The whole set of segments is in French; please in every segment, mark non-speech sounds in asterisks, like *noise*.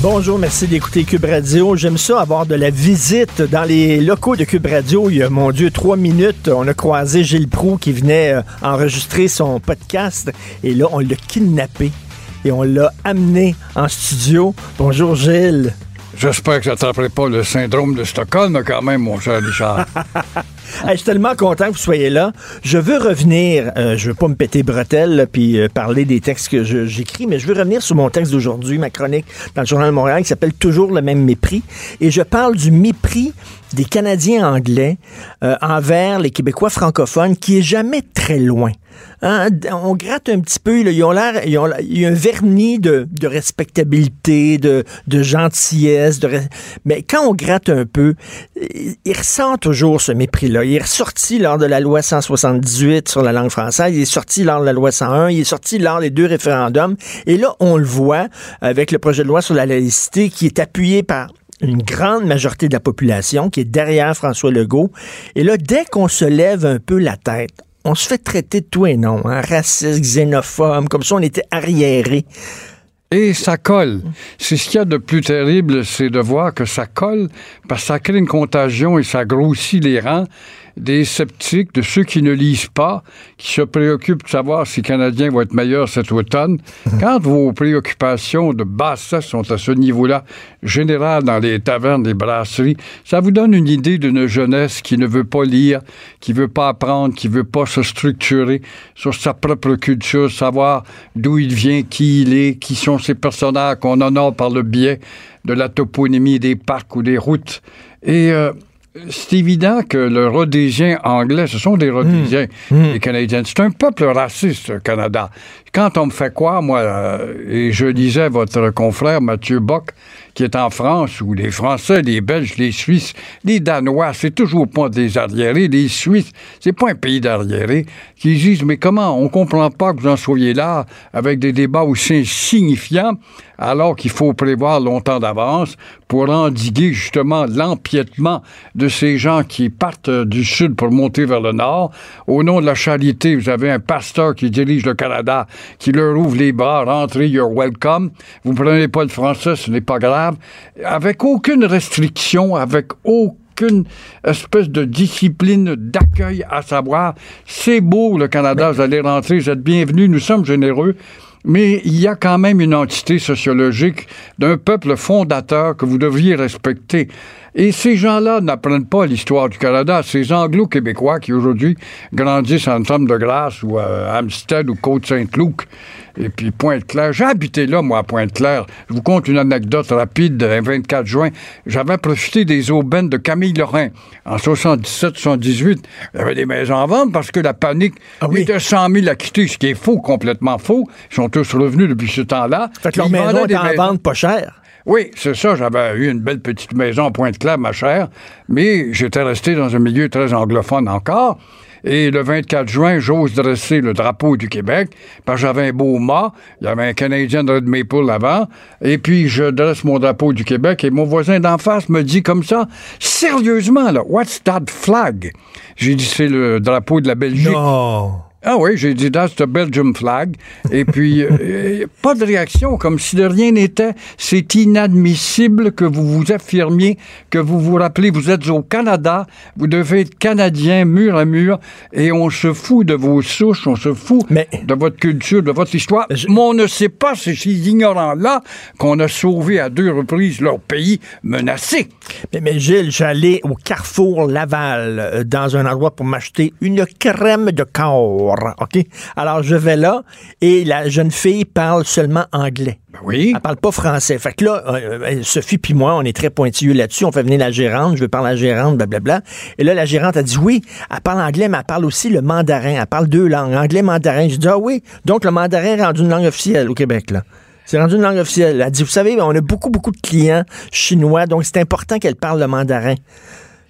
Bonjour, merci d'écouter Cube Radio. J'aime ça avoir de la visite dans les locaux de Cube Radio. Il y a, mon Dieu, trois minutes, on a croisé Gilles Proux qui venait euh, enregistrer son podcast et là, on l'a kidnappé et on l'a amené en studio. Bonjour Gilles. J'espère que ça t'attraperait pas le syndrome de Stockholm quand même, mon cher Richard. *laughs* Je suis tellement content que vous soyez là. Je veux revenir, euh, je veux pas me péter bretelles puis euh, parler des textes que j'écris, mais je veux revenir sur mon texte d'aujourd'hui, ma chronique dans le Journal de Montréal qui s'appelle Toujours le même mépris. Et je parle du mépris des Canadiens anglais euh, envers les Québécois francophones qui est jamais très loin. Hein, on gratte un petit peu, ils ont l'air, ils ont il y a un vernis de, respectabilité, de, gentillesse, mais quand on gratte un peu, il il ressent toujours ce mépris-là. Il est ressorti lors de la loi 178 sur la langue française, il est sorti lors de la loi 101, il est sorti lors des deux référendums, et là, on le voit avec le projet de loi sur la laïcité qui est appuyé par une grande majorité de la population qui est derrière François Legault. Et là, dès qu'on se lève un peu la tête, on se fait traiter de tout et non, hein, raciste, xénophobe, comme ça on était arriéré. Et ça colle. C'est ce qu'il y a de plus terrible, c'est de voir que ça colle parce que ça crée une contagion et ça grossit les rangs des sceptiques, de ceux qui ne lisent pas, qui se préoccupent de savoir si les Canadiens vont être meilleurs cet automne. *laughs* Quand vos préoccupations de bassesse sont à ce niveau-là, général dans les tavernes, les brasseries, ça vous donne une idée d'une jeunesse qui ne veut pas lire, qui veut pas apprendre, qui veut pas se structurer sur sa propre culture, savoir d'où il vient, qui il est, qui sont ces personnages qu'on honore par le biais de la toponymie des parcs ou des routes. Et euh, c'est évident que le rhodésien anglais, ce sont des rhodésiens, les Canadiens. C'est un peuple raciste, le Canada. Quand on me fait quoi, moi, euh, et je lisais votre confrère Mathieu Bock, qui est en France, où les Français, les Belges, les Suisses, les Danois, c'est toujours pas des arriérés, les Suisses, c'est pas un pays d'arriérés, qui disent, mais comment, on comprend pas que vous en soyez là, avec des débats aussi insignifiants, alors qu'il faut prévoir longtemps d'avance pour endiguer justement l'empiètement de ces gens qui partent euh, du sud pour monter vers le nord. Au nom de la charité, vous avez un pasteur qui dirige le Canada, qui leur ouvre les bras, rentrez, you're welcome. Vous prenez pas le français, ce n'est pas grave. Avec aucune restriction, avec aucune espèce de discipline d'accueil à savoir, c'est beau le Canada, vous allez rentrer, vous êtes bienvenus, nous sommes généreux. Mais il y a quand même une entité sociologique d'un peuple fondateur que vous devriez respecter. Et ces gens-là n'apprennent pas l'histoire du Canada. Ces anglo-québécois qui aujourd'hui grandissent en Somme de Grâce ou à Hampstead ou Côte-Saint-Luc et puis Pointe-Claire. J'ai habité là, moi, à Pointe-Claire. Je vous conte une anecdote rapide. Un 24 juin, j'avais profité des aubaines de Camille Lorrain. En 77-78, il y avait des maisons à vendre parce que la panique Ah oui. était 100 000 à quitter, ce qui est faux, complètement faux. Ils sont tous revenus depuis ce temps-là. Fait que leur maison des en vente pas cher. Oui, c'est ça. J'avais eu une belle petite maison à Pointe-Claire, ma chère, mais j'étais resté dans un milieu très anglophone encore. Et le 24 juin, j'ose dresser le drapeau du Québec, parce que j'avais un beau mât, il y avait un Canadien de Red Maple avant, et puis je dresse mon drapeau du Québec, et mon voisin d'en face me dit comme ça, sérieusement, là, what's that flag? J'ai dit, c'est le drapeau de la Belgique. Non. Ah oui, j'ai dit that's the Belgium flag. Et puis, euh, pas de réaction, comme si de rien n'était. C'est inadmissible que vous vous affirmiez, que vous vous rappelez, vous êtes au Canada, vous devez être Canadien mur à mur, et on se fout de vos souches, on se fout Mais- de votre culture, de votre histoire. Je- Mais on ne sait pas, c'est ces ignorants-là qu'on a sauvé à deux reprises leur pays menacé. Mais, mais Gilles, j'allais au Carrefour Laval, euh, dans un endroit pour m'acheter une crème de corps. OK? Alors, je vais là et la jeune fille parle seulement anglais. Ben oui. Elle parle pas français. Fait que là, euh, euh, Sophie puis moi, on est très pointilleux là-dessus. On fait venir la gérante. Je veux parler à la gérante, blablabla. Et là, la gérante a dit oui, elle parle anglais, mais elle parle aussi le mandarin. Elle parle deux langues, anglais, mandarin. Je dis ah oui. Donc, le mandarin est rendu une langue officielle au Québec, là. C'est rendu une langue officielle. Elle a dit, vous savez, on a beaucoup, beaucoup de clients chinois, donc c'est important qu'elle parle le mandarin.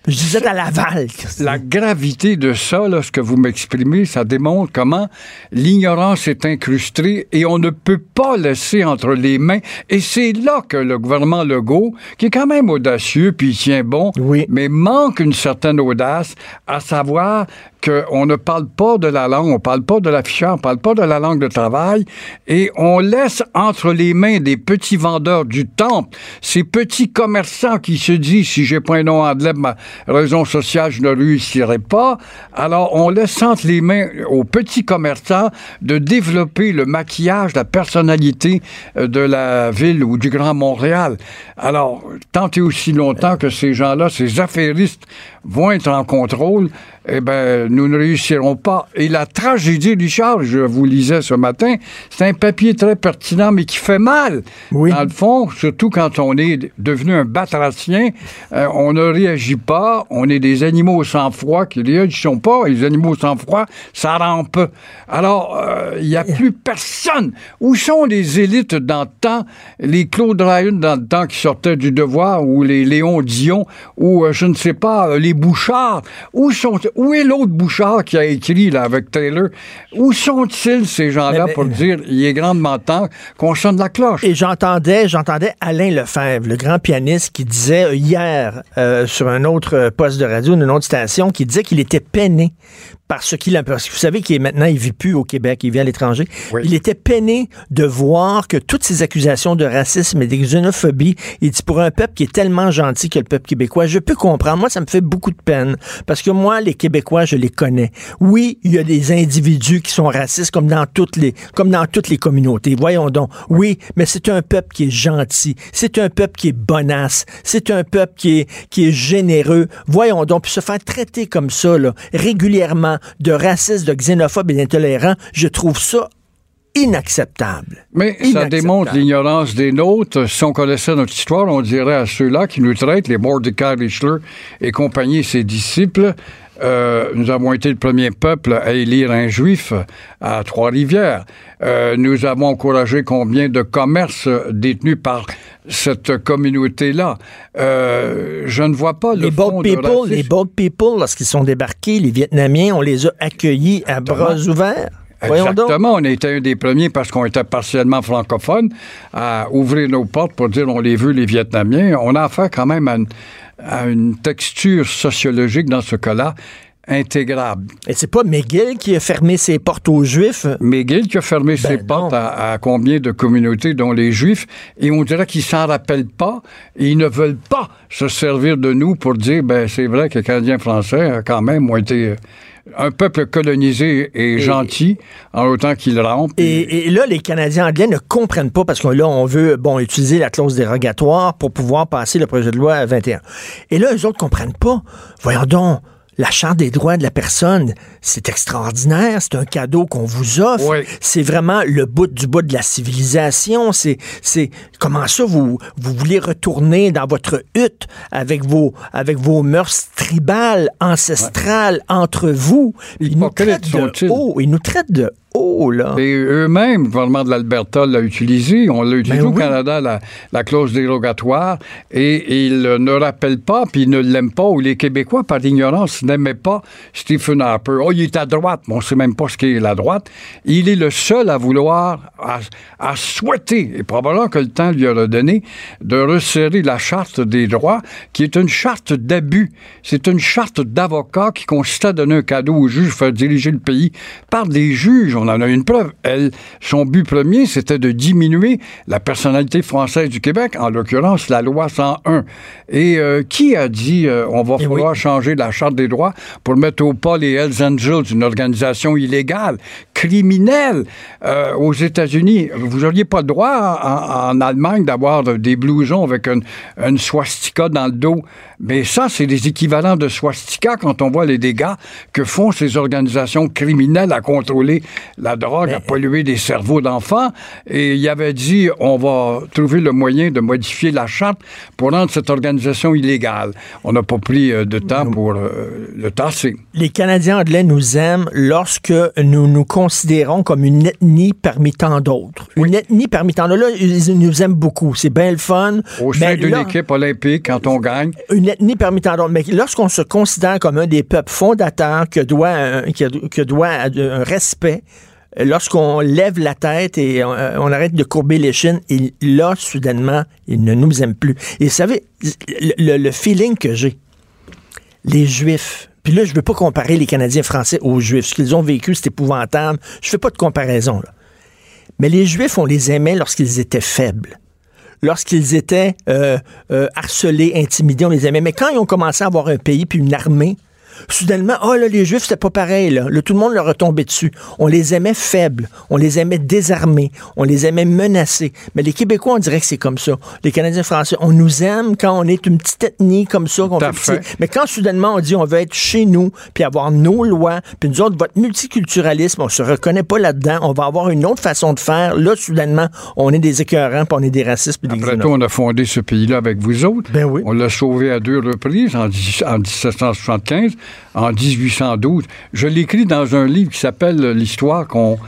Je disais à Laval. La gravité de ça, là, ce que vous m'exprimez, ça démontre comment l'ignorance est incrustée et on ne peut pas laisser entre les mains. Et c'est là que le gouvernement Legault, qui est quand même audacieux puis il tient bon, Oui. mais manque une certaine audace, à savoir qu'on ne parle pas de la langue, on parle pas de l'affichage, on parle pas de la langue de travail, et on laisse entre les mains des petits vendeurs du temple, ces petits commerçants qui se disent, si j'ai pas un nom anglais, ma raison sociale, je ne réussirai pas. Alors, on laisse entre les mains aux petits commerçants de développer le maquillage, la personnalité euh, de la ville ou du Grand Montréal. Alors, tant et aussi longtemps que ces gens-là, ces affairistes, vont être en contrôle, eh ben, nous ne réussirons pas. Et la tragédie, Richard, je vous lisais ce matin, c'est un papier très pertinent, mais qui fait mal. Oui. Dans le fond, surtout quand on est devenu un batracien, euh, on ne réagit pas, on est des animaux sans froid qui ne réagissent pas, et les animaux sans froid, ça rampe. Alors, euh, il n'y a plus personne. Où sont les élites dans le temps, les Claude Ryan dans le temps qui sortaient du devoir, ou les Léon Dion, ou euh, je ne sais pas, les Bouchard? Où sont où est l'autre Bouchard qui a écrit là, avec Taylor? Où sont-ils, ces gens-là, mais- pour dire il est grandement temps qu'on sonne la cloche? Et j'entendais, j'entendais Alain Lefebvre, le grand pianiste, qui disait euh, hier euh, sur un autre euh, poste de radio, une autre station, qui disait qu'il était peiné par ce qu'il a. Parce que vous savez qu'il est maintenant, il vit plus au Québec, il vit à l'étranger. Oui. Il était peiné de voir que toutes ces accusations de racisme et de xénophobie, il dit pour un peuple qui est tellement gentil que le peuple québécois, je peux comprendre. Moi, ça me fait beaucoup de peine parce que moi, les Québécois, je les connais. Oui, il y a des individus qui sont racistes comme dans toutes les, comme dans toutes les communautés. Voyons donc. Oui, mais c'est un peuple qui est gentil. C'est un peuple qui est bonasse. C'est un peuple qui est, qui est généreux. Voyons donc. Puis se faire traiter comme ça, là, régulièrement, de raciste, de xénophobe et d'intolérant, je trouve ça inacceptable. Mais ça démontre l'ignorance des nôtres. Si on connaissait notre histoire, on dirait à ceux-là qui nous traitent, les Mordecai Richler et compagnie, ses disciples, euh, nous avons été le premier peuple à élire un juif à Trois-Rivières. Euh, nous avons encouragé combien de commerces détenus par cette communauté-là. Euh, je ne vois pas le Les fond boat de people, racisme. les boat people, lorsqu'ils sont débarqués, les Vietnamiens, on les a accueillis à bras ouverts. Voyons donc. Exactement. On était un des premiers parce qu'on était partiellement francophone à ouvrir nos portes pour dire on les veut, les Vietnamiens. On a affaire quand même à une, à une texture sociologique dans ce cas-là intégrable. Et c'est pas McGill qui a fermé ses portes aux Juifs? McGill qui a fermé ses Ben portes non. à, à combien de communautés, dont les Juifs, et on dirait qu'ils s'en rappellent pas, et ils ne veulent pas se servir de nous pour dire, ben c'est vrai que les Canadiens français, euh, quand même, ont été euh, un peuple colonisé et, gentil, en autant qu'ils rampent. Et, et là, les Canadiens anglais ne comprennent pas parce que là, on veut bon utiliser la clause dérogatoire pour pouvoir passer le projet de loi à 21. Et là, eux autres comprennent pas. Voyons donc. La Charte des droits de la personne, c'est extraordinaire, c'est un cadeau qu'on vous offre. Oui. C'est vraiment le bout du bout de la civilisation. C'est, c'est comment ça vous vous voulez retourner dans votre hutte avec vos avec vos mœurs tribales, ancestrales entre vous? Ils nous traitent de haut. Ils nous traitent de là. Et eux-mêmes, le gouvernement de l'Alberta l'a utilisé. On l'a utilisé Ben au oui. Canada, la, la clause dérogatoire. Et ils ne rappellent pas, puis ils ne l'aiment pas, ou les Québécois, par ignorance, n'aimaient pas Stephen Harper. Oh, il est à droite, mais on ne sait même pas ce qu'est la droite. Il est le seul à vouloir, à, à souhaiter, et probablement que le temps lui aura donné, de resserrer la charte des droits, qui est une charte d'abus. C'est une charte d'avocat qui consiste à donner un cadeau au juge, faire diriger le pays par des juges. On en a une preuve. Elle, son but premier, c'était de diminuer la personnalité française du Québec, en l'occurrence la loi 101. Et euh, qui a dit euh, on va Eh falloir changer la charte des droits pour mettre au pas les Hells Angels, une organisation illégale, criminelle euh, aux États-Unis? Vous n'auriez pas le droit en, en Allemagne d'avoir des blousons avec une, une swastika dans le dos. Mais ça, c'est des équivalents de swastika quand on voit les dégâts que font ces organisations criminelles à contrôler la drogue, à polluer les cerveaux d'enfants. Et il avait dit, on va trouver le moyen de modifier la charte pour rendre cette organisation illégale. On n'a pas pris euh, de temps pour euh, le tasser. Les Canadiens anglais nous aiment lorsque nous nous considérons comme une ethnie parmi tant d'autres. Une ethnie parmi tant d'autres. Là, ils nous aiment beaucoup. C'est bien le fun. Au sein d'une équipe olympique, quand on gagne, une ethnie parmi tant d'autres. Mais lorsqu'on se considère comme un des peuples fondateurs que doit, un- que, que doit un respect, lorsqu'on lève la tête et on, euh, on arrête de courber les chines, il, là, soudainement, ils ne nous aiment plus. Et vous savez, le, feeling que j'ai, les Juifs, puis là, je veux pas comparer les Canadiens français aux Juifs. Ce qu'ils ont vécu, c'est épouvantable. Je fais pas de comparaison, là. Mais les Juifs, on les aimait lorsqu'ils étaient faibles lorsqu'ils étaient euh, euh, harcelés, intimidés, on les aimait. Mais quand ils ont commencé à avoir un pays puis une armée, soudainement, oh là, les Juifs, c'était pas pareil. Là. Tout le monde leur retombait dessus. On les aimait faibles, on les aimait désarmés, on les aimait menacés. Mais les Québécois, on dirait que c'est comme ça. Les Canadiens français, on nous aime quand on est une petite ethnie comme ça. qu'on fait. Mais quand soudainement on dit on veut être chez nous, puis avoir nos lois, puis nous autres, votre multiculturalisme, on se reconnaît pas là-dedans, on va avoir une autre façon de faire. Là, soudainement, on est des écœurants, puis on est des racistes, puis des Après tout, on a fondé ce pays-là avec vous autres. Ben oui. On l'a sauvé à deux reprises, en, 10 en 1775, en 1812. Je l'écris dans un livre qui s'appelle L'histoire qu'on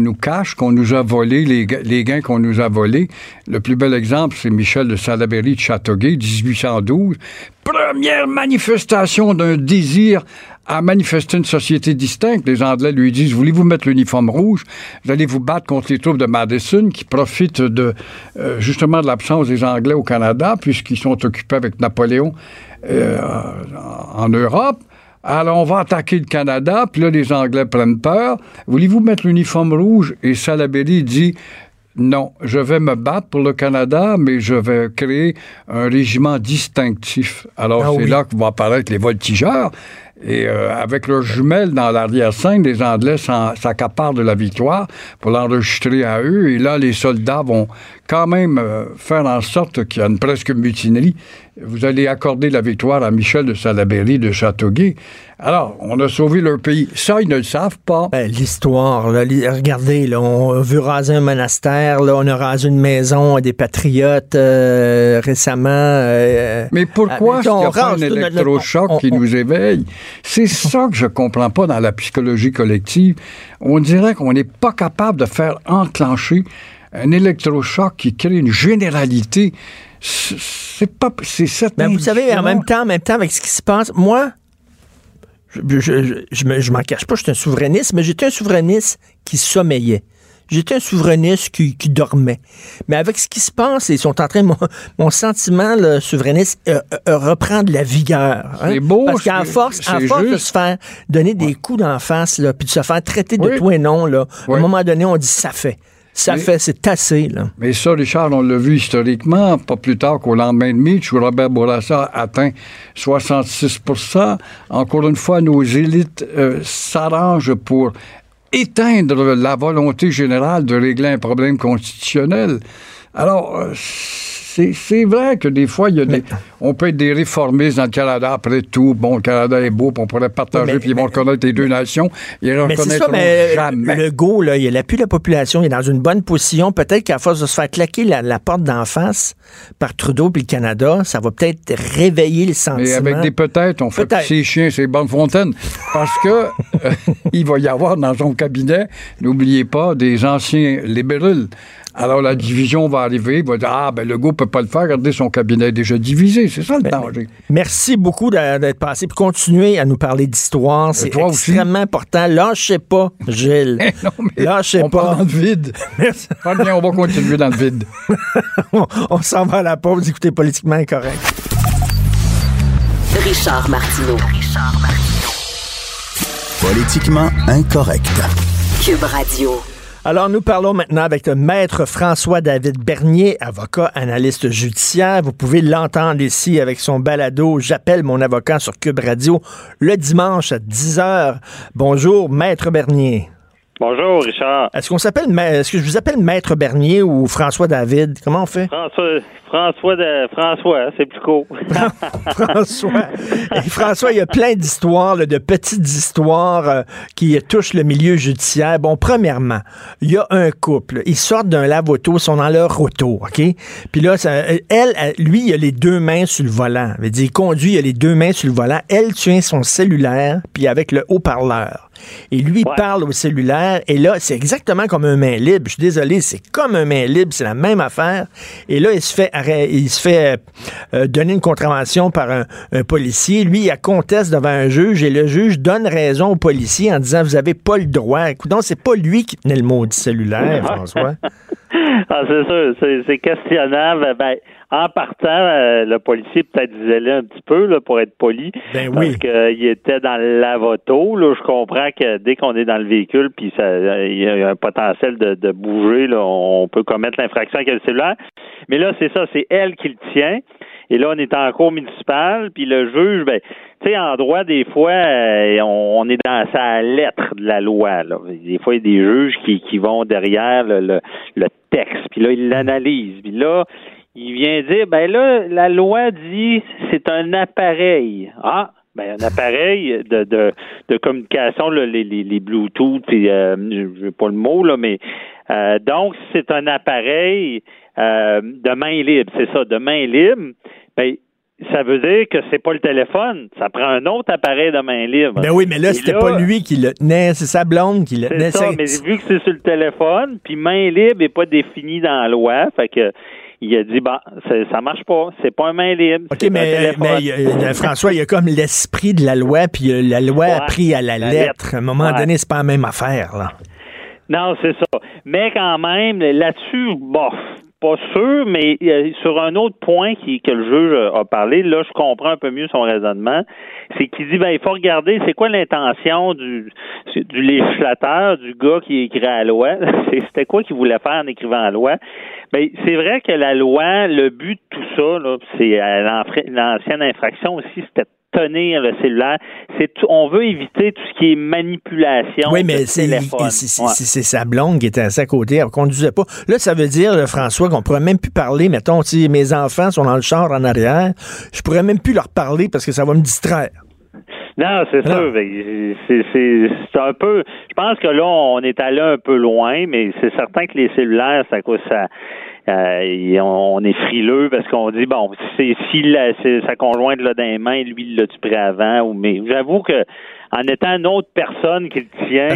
nous cache, qu'on nous a volé, les, les gains qu'on nous a volés. Le plus bel exemple, c'est Michel de Salaberry de Châteauguay, 1812. Première manifestation d'un désir à manifester une société distincte. Les Anglais lui disent, voulez-vous mettre l'uniforme rouge? Vous allez vous battre contre les troupes de Madison qui profitent de, euh, justement de l'absence des Anglais au Canada puisqu'ils sont occupés avec Napoléon euh, en Europe. Alors, on va attaquer le Canada, puis là, les Anglais prennent peur. Voulez-vous mettre l'uniforme rouge? Et Salaberry dit, non, je vais me battre pour le Canada, mais je vais créer un régiment distinctif. Alors, Ah c'est oui. là que vont apparaître les voltigeurs. Et euh, avec leurs jumelles dans l'arrière-scène, les Anglais s'accaparent de la victoire pour l'enregistrer à eux. Et là, les soldats vont quand même euh, faire en sorte qu'il y a une presque mutinerie. Vous allez accorder la victoire à Michel de Salaberry de Châteauguay. Alors, on a sauvé leur pays. Ça, ils ne le savent pas. Ben, L'histoire, regardez, là, on veut raser un monastère, là, on a rasé une maison à des patriotes euh, récemment. euh, Mais pourquoi euh, est-ce qu'il n'y a pas un électrochoc qui on- nous éveille? C'est ça que je comprends pas dans la psychologie collective. On dirait qu'on n'est pas capable de faire enclencher un électrochoc qui crée une généralité. C'est pas... C'est cette Ben, vous savez, en même temps, en même temps, avec ce qui se passe, moi, je, je, je, je me- je m'en cache pas, je suis un souverainiste, mais j'étais un souverainiste qui sommeillait. J'étais un souverainiste qui, qui dormait. Mais avec ce qui se passe, ils sont en train, mon, mon sentiment le souverainiste euh, euh, reprend de la vigueur. hein. C'est beau, Parce qu'à c'est- force, à c'est force de se faire donner des coups d'en face, là, puis de se faire traiter de Oui. tout et non, là, à un moment donné, on dit ça fait. Ça fait, c'est assez, là. Mais ça, Richard, on l'a vu historiquement, pas plus tard qu'au lendemain de Mitch, où Robert Bourassa atteint 66% Encore une fois, nos élites euh, s'arrangent pour éteindre la volonté générale de régler un problème constitutionnel. Alors, euh, c'est vrai que des fois, il y a des, on peut être des réformistes dans le Canada. Après tout, bon, le Canada est beau, puis on pourrait partager, puis ils vont reconnaître les deux nations. Ils ne Mais c'est ça, reconnaîtront mais jamais. le go, là, il appuie la population, il est dans une bonne position. Peut-être qu'à force de se faire claquer la, la porte d'en face par Trudeau puis le Canada, ça va peut-être réveiller le sentiment. Mais avec des peut-être, on fait Peut-être. ses chiens, ses bonnes fontaines. Parce que euh, *laughs* il va y avoir dans son cabinet, n'oubliez pas, des anciens libéraux. Alors la division va arriver, il va dire Ah, ben le gars peut pas le faire, regardez, son cabinet est déjà divisé. C'est ça le danger. Merci beaucoup d'être passé puis continuer à nous parler d'histoire. C'est toi aussi. extrêmement important. Lâchez pas, Gilles. *laughs* Non, mais Lâchez on pas. part dans le vide. *laughs* Merci. Pas bien, on va continuer dans le vide. *laughs* on on s'en va à la pause. Écoutez, politiquement incorrect. Richard Martineau. Politiquement incorrect. Cube Radio. Alors, nous parlons maintenant avec le maître François-David Bernier, avocat, analyste judiciaire. Vous pouvez l'entendre ici avec son balado J'appelle mon avocat sur Cube Radio le dimanche à 10h. Bonjour, maître Bernier. Bonjour, Richard. Est-ce qu'on s'appelle, est-ce que je vous appelle maître Bernier ou François-David? Comment on fait? François, François, de, François, c'est plus court. *laughs* François. *laughs* Et François, il y a plein d'histoires, de petites histoires euh, qui touchent le milieu judiciaire. Bon, premièrement, il y a un couple. Ils sortent d'un lave-auto, ils sont dans leur auto, OK? Puis là, ça- elle, lui, il a les deux mains sur le volant. Il il conduit, il a les deux mains sur le volant. Elle tient son cellulaire, puis avec le haut-parleur. Et lui, il Ouais. parle au cellulaire. Et là, c'est exactement comme un main libre. Je suis désolé, c'est comme un main libre. C'est la même affaire. Et là, il se fait, il se fait euh, euh, donner une contravention par un, un policier. Lui, il a conteste devant un juge et le juge donne raison au policier en disant Vous avez pas le droit. Écoute, c'est pas lui qui tenait le maudit cellulaire, *laughs* François. ah, c'est sûr, c'est, c'est questionnable. Ben, en partant, euh, le policier peut-être disait-le un petit peu là, pour être poli. Ben oui. Parce qu'il était dans le lavoto. Là, je comprends que dès qu'on est dans le véhicule, puis ça, il y a un potentiel de, de bouger, là, on peut commettre l'infraction avec le cellulaire. Mais là, c'est ça, c'est elle qui le tient. Et là, on est en cours municipal, puis le juge, ben, tu sais, en droit, des fois, euh, on, on est dans sa lettre de la loi. Là. Des fois, il y a des juges qui, qui vont derrière le, le, le texte, puis là, ils l'analysent. Puis là, il vient dire, ben là, la loi dit c'est un appareil. Ah, ben un appareil de, de, de communication, là, les, les, les Bluetooth, puis euh, je veux pas le mot, là, mais euh, donc c'est un appareil euh, de main libre, c'est ça, de main libre. Ben, ça veut dire que c'est pas le téléphone, ça prend un autre appareil de main libre. Ben oui, mais là, Et c'était pas lui qui le tenait, c'est sa blonde qui le tenait. C'est ça, mais vu que c'est sur le téléphone, puis main libre n'est pas définie dans la loi, fait que il a dit, bah, ça marche pas, c'est pas un main libre. OK, mais, euh, François, il y a comme l'esprit de la loi, puis euh, la loi a pris à la, la lettre. lettre. À un moment Ouais. donné, c'est pas la même affaire, là. Non, c'est ça. Mais quand même, là-dessus, bof, pas sûr, mais euh, sur un autre point qui, que le juge a parlé, là, je comprends un peu mieux son raisonnement, c'est qu'il dit, ben, il faut regarder, c'est quoi l'intention du, du législateur, du gars qui écrit la loi, *laughs* c'était quoi qu'il voulait faire en écrivant la loi? Ben, c'est vrai que la loi, le but de tout ça, c'est l'ancienne infraction aussi, c'était tenir le cellulaire. C'est on veut éviter tout ce qui est manipulation. Oui, mais c'est Ouais. sa blonde qui était assise à côté, elle conduisait pas. Là, ça veut dire, là, François, qu'on pourrait même plus parler. Mettons, si mes enfants sont dans le char en arrière, je pourrais même plus leur parler parce que ça va me distraire. Non, c'est sûr. mais C'est un peu. Je pense que là, on est allé un peu loin, mais c'est certain que les cellulaires, ça cause ça. Euh, on est frileux parce qu'on dit bon, si c'est sa conjointe l'a dans les mains, lui il l'a-tu pris avant ou mais j'avoue que en étant une autre personne qui tient,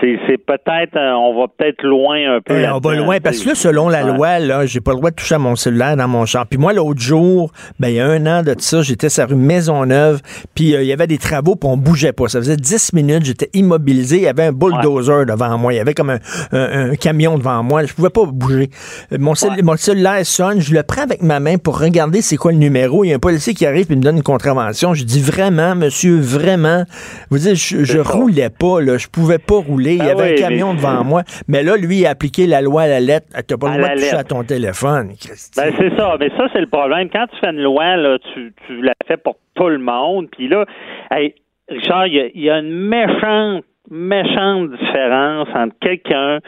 c'est c'est peut-être euh, on va peut-être loin un peu. Eh, on va loin, parce que là, selon la Ouais. loi, là, j'ai pas le droit de toucher à mon cellulaire dans mon char. Puis moi, l'autre jour, ben, il y a un an de ça, j'étais sur la rue Maisonneuve, puis euh, il y avait des travaux, puis on bougeait pas. Ça faisait 10 minutes, j'étais immobilisé, il y avait un bulldozer devant moi, il y avait comme un, un- un camion devant moi, je pouvais pas bouger. Euh, Mon, cell- Ouais. mon cellulaire sonne, je le prends avec ma main pour regarder c'est quoi le numéro. Il y a un policier qui arrive et me donne une contravention. Je dis vraiment, monsieur, vraiment? Vous dites, je, je roulais pas, là, je pouvais pas rouler. Il y Ah avait un camion mais- devant moi. Mais là, lui, il a appliqué la loi à la lettre. Tu pas le droit de toucher à ton téléphone. Ben c'est ça, mais ça c'est le problème. Quand tu fais une loi, là, tu, tu la fais pour tout le monde. Puis là, hey, Richard, il y a, il y a une méchante, méchante différence entre quelqu'un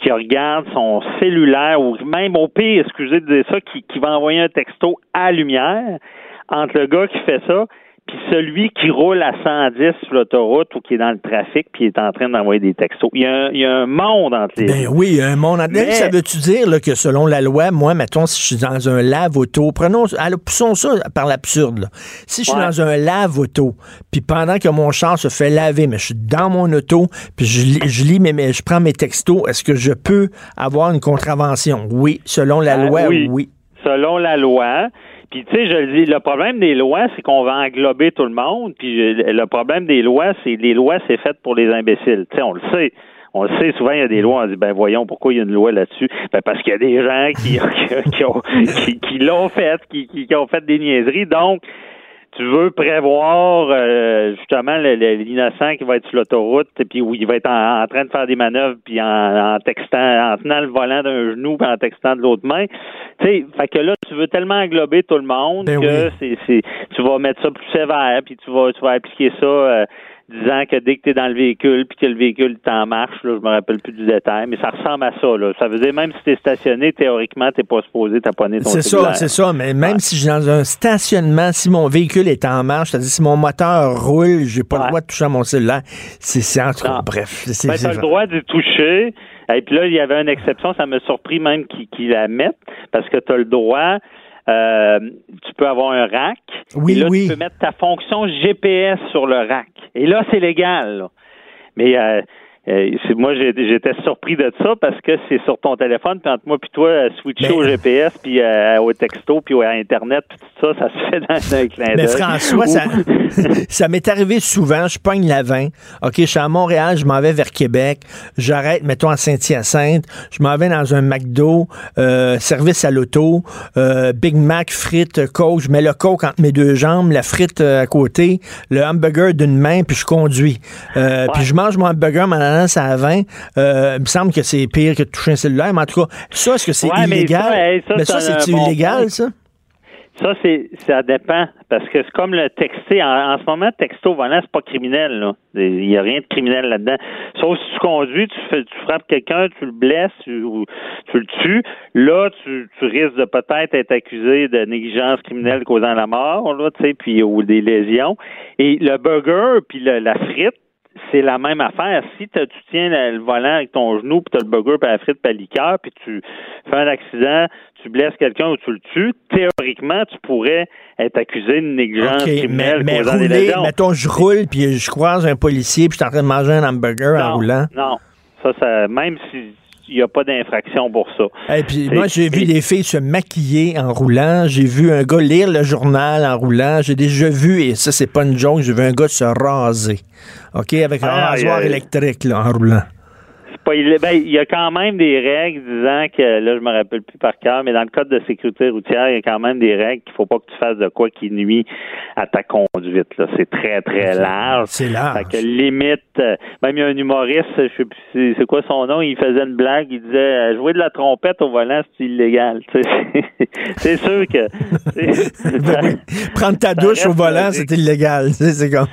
qui regarde son cellulaire ou même au pire, excusez de dire ça, qui, qui va envoyer un texto à lumière entre le gars qui fait ça puis celui qui roule à 110 sur l'autoroute ou qui est dans le trafic puis est en train d'envoyer des textos. Il y a un, il y a un monde entre les Ben oui, un monde. en- Mais- Ça veut-tu dire là, que selon la loi, moi, mettons, si je suis dans un lave-auto, prenons, allez, poussons ça par l'absurde. Si je suis Ouais. dans un lave-auto, puis pendant que mon char se fait laver, mais je suis dans mon auto, puis je, lis- je lis mes, mes- je prends mes textos, est-ce que je peux avoir une contravention? Oui, selon la Ah, loi, oui. oui. selon la loi. Puis tu sais, je le dis, le problème des lois, c'est qu'on va englober tout le monde. Puis euh, le problème des lois, c'est les lois, c'est fait pour les imbéciles. Tu sais, on le sait. On le sait, souvent, il y a des lois, on dit, ben voyons, pourquoi il y a une loi là-dessus? Ben parce qu'il y a des gens qui, *laughs* qui, qui ont- qui- qui l'ont fait, qui, qui, qui ont fait des niaiseries. Donc, tu veux prévoir euh, justement l'innocent qui va être sur l'autoroute et puis où il va être en, en train de faire des manœuvres puis en, en textant en tenant le volant d'un genou puis en textant de l'autre main. Tu sais, fait que là tu veux tellement englober tout le monde Ben que oui. c'est tu vas mettre ça plus sévère puis tu vas tu vas appliquer ça euh, disant que dès que tu es dans le véhicule puis que le véhicule est en marche, là, je me rappelle plus du détail, mais ça ressemble à ça. Là. Ça veut dire même si tu es stationné, théoriquement, tu pas supposé taponner ton C'est ça, c'est ça. Mais même si je suis dans un stationnement, si mon véhicule est en marche, c'est-à-dire si mon moteur roule, j'ai pas le droit de toucher à mon cellulaire. C'est c'est en tout bref. Ben, tu as le droit d'y toucher. Et puis là, il y avait une exception, ça m'a surpris même qu'ils la mettent, parce que tu as le droit, euh, tu peux avoir un rack. Oui, et là, oui. tu peux mettre ta fonction GPS sur le rack. Et là, c'est légal. là. Mais euh, moi, j'ai- j'étais surpris de ça parce que c'est sur ton téléphone, puis entre moi puis toi, euh, switcher Mais- au GPS, puis euh, au texto, puis à Internet, puis tout ça, ça se fait dans un clin Mais d'œil. François, ça, *laughs* ça m'est arrivé souvent. Je pogne la 20. OK, je suis à Montréal, je m'en vais vers Québec. J'arrête, mettons, à Saint-Hyacinthe. Je m'en vais dans un McDo, euh, service à l'auto, euh, Big Mac, frites, coke. Je mets le coke entre mes deux jambes, la frite euh, à côté, le hamburger d'une main, puis je conduis. Euh, Puis je mange mon hamburger, mon ananas à 20. Euh, il me semble que c'est pire que de toucher un cellulaire, mais en tout cas, ça, est-ce que c'est Ouais, mais illégal? ça, ça, ça, c'est illégal, ça? Ça, c'est ça dépend. Parce que c'est comme le texté. En, en ce moment, texto volant, c'est pas criminel, là. Il n'y a rien de criminel là-dedans. Sauf si tu conduis, tu fais tu frappes quelqu'un, tu le blesses tu- ou tu le tues. Là, tu, tu risques de peut-être être accusé de négligence criminelle causant la mort, là, tu sais, puis ou des lésions. Et le burger puis le- la frite, c'est la même affaire. Si tu tiens le, volant avec ton genou, puis tu as le burger, puis la frite, puis la liqueur, puis tu fais un accident, tu blesses quelqu'un ou tu le tues, théoriquement, tu pourrais être accusé de négligence OK, mais, criminelle mais rouler, mettons, je roule, puis je croise un policier, puis je suis en train de manger un hamburger en roulant. non. Ça, ça, même s'il n'y a pas d'infraction pour ça. Et puis C'est- moi, j'ai vu des filles se maquiller en roulant. J'ai vu un gars lire le journal en roulant. J'ai déjà vu, et ça, c'est pas une joke, j'ai vu un gars se raser. OK, avec un Ah, rasoir électrique, là, en roulant. Pas ben, il y a quand même des règles disant que, là, je me rappelle plus par cœur, mais dans le code de sécurité routière, il y a quand même des règles qu'il faut pas que tu fasses de quoi qui nuit à ta conduite. Là. C'est très, très large. C'est large. Fait que limite, euh, même il y a un humoriste, je sais plus c'est- quoi son nom, il faisait une blague, il disait euh, jouer de la trompette au volant, c'est illégal. *laughs* C'est sûr que. *laughs* Prendre ta douche au volant, c'est illégal. *laughs* C'est comme.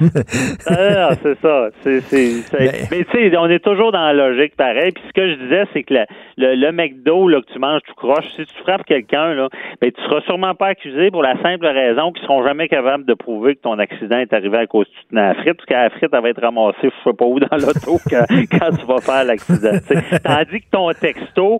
Ah, c'est ça. C'est, c'est, c'est- Mais- Mais, tu sais, on est toujours dans la logique Puis ce que je disais, c'est que le, McDo là, que tu manges tout croche, si tu frappes quelqu'un, là, ben, tu seras sûrement pas accusé pour la simple raison qu'ils seront jamais capables de prouver que ton accident est arrivé à cause que tu tenais la frite, parce que la frite, va être ramassée, je sais pas où, dans l'auto *laughs* quand, quand tu vas faire l'accident. tu. Tandis que ton texto,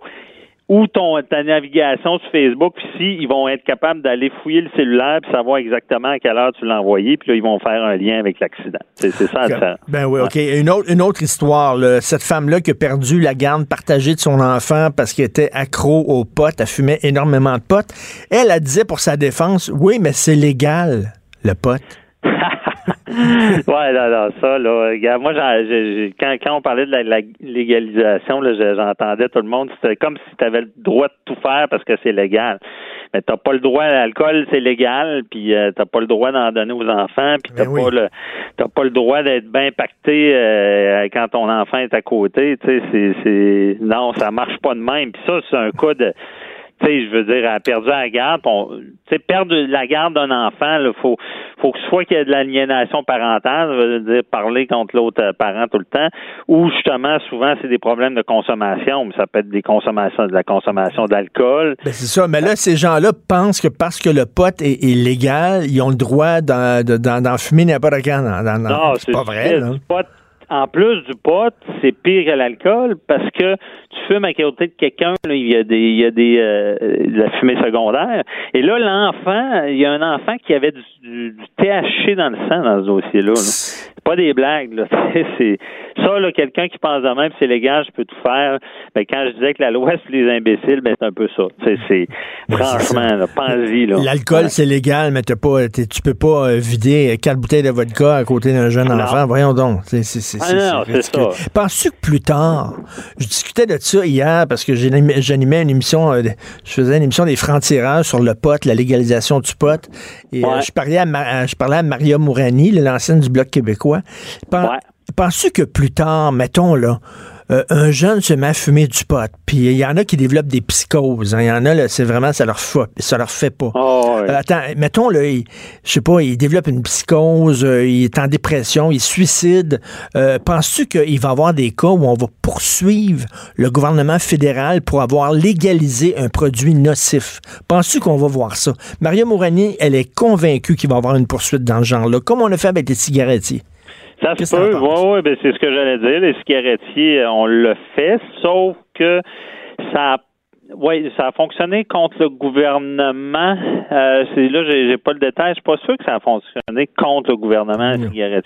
ou ton ta navigation sur Facebook, puis si ils vont être capables d'aller fouiller le cellulaire puis savoir exactement à quelle heure tu l'as envoyé, puis là ils vont faire un lien avec l'accident. C'est ça différence. Ben oui, OK. Une autre, une autre histoire. là. Cette femme-là qui a perdu la garde partagée de son enfant parce qu'elle était accro aux potes, elle fumait énormément de potes. Elle, elle disait pour sa défense, oui, mais c'est légal, le pote. *laughs* *laughs* ouais, non, non, ça, là, regarde, moi, quand, quand on parlait de la, la légalisation, là, je- j'entendais tout le monde, c'était comme si tu avais le droit de tout faire parce que c'est légal. Mais t'as pas le droit à l'alcool, c'est légal, puis euh, t'as pas le droit d'en donner aux enfants, puis t'as Ben oui. pas le t'as pas le droit d'être bien pacté euh, quand ton enfant est à côté, tu sais, c'est c'est non, ça marche pas de même. Puis ça, c'est un cas de tu sais, je veux dire, elle a perdu la garde. Tu sais, perdre la garde d'un enfant, il faut, faut que soit qu'il y ait de l'aliénation parentale, ça veut dire parler contre l'autre euh, parent tout le temps, ou justement, souvent, c'est des problèmes de consommation, mais ça peut être des consommations, de la consommation d'alcool. Ben c'est ça. Mais là, ces gens-là pensent que parce que le pote est, est légal, ils ont le droit d'en, de- d'en- d'en fumer n'importe quand. Dans, dans- Non, c'est pas vrai, là. pot. En plus du pot, c'est pire que l'alcool parce que tu fumes à côté de quelqu'un, il y a des, il y a des, euh, de la fumée secondaire. Et là, l'enfant, il y a un enfant qui avait du, du, du THC dans le sang dans ce dossier-là. là. C'est pas des blagues, là. *laughs* c'est ça, là, quelqu'un qui pense de même, c'est légal, je peux tout faire. Mais quand je disais que la loi c'est les imbéciles, ben c'est un peu ça. C'est, c'est Ben, c'est franchement, là, pense-y, là. L'alcool, Ouais. c'est légal, mais t'as pas, tu peux pas euh, vider quatre bouteilles de vodka à côté d'un jeune Non. enfant. Voyons donc. C'est, c'est, c'est- c'est Ah non, c'est ça. Penses-tu que plus tard, je discutais de ça hier parce que j'animais une émission, euh, je faisais une émission des francs-tireurs sur le pot, la légalisation du pot, et euh, je parlais à, Ma- je parlais à Maria Mourani, l'ancienne du Bloc québécois. Pen- Ouais. Penses-tu que plus tard, mettons là, euh, un jeune se met à fumer du pot, puis il y en a qui développent des psychoses, hein. il y en a là, c'est vraiment ça leur fait, ça leur fait pas. Oh. Euh, attends, mettons, là, il- je sais pas, il développe une psychose, euh, il est en dépression, il suicide. Penses-tu qu'il va y avoir des cas où on va poursuivre le gouvernement fédéral pour avoir légalisé un produit nocif? Penses-tu qu'on va voir ça? Maria Mourani, elle est convaincue qu'il va y avoir une poursuite dans le genre-là, comme on a fait avec les cigarettiers. Ça se peut, oui, oui, ben c'est ce que j'allais dire. Les cigarettiers, on le fait, sauf que ça a oui, ça a fonctionné contre le gouvernement. Euh, c'est là, j'ai, j'ai pas le détail. Je suis pas sûr que ça a fonctionné contre le gouvernement.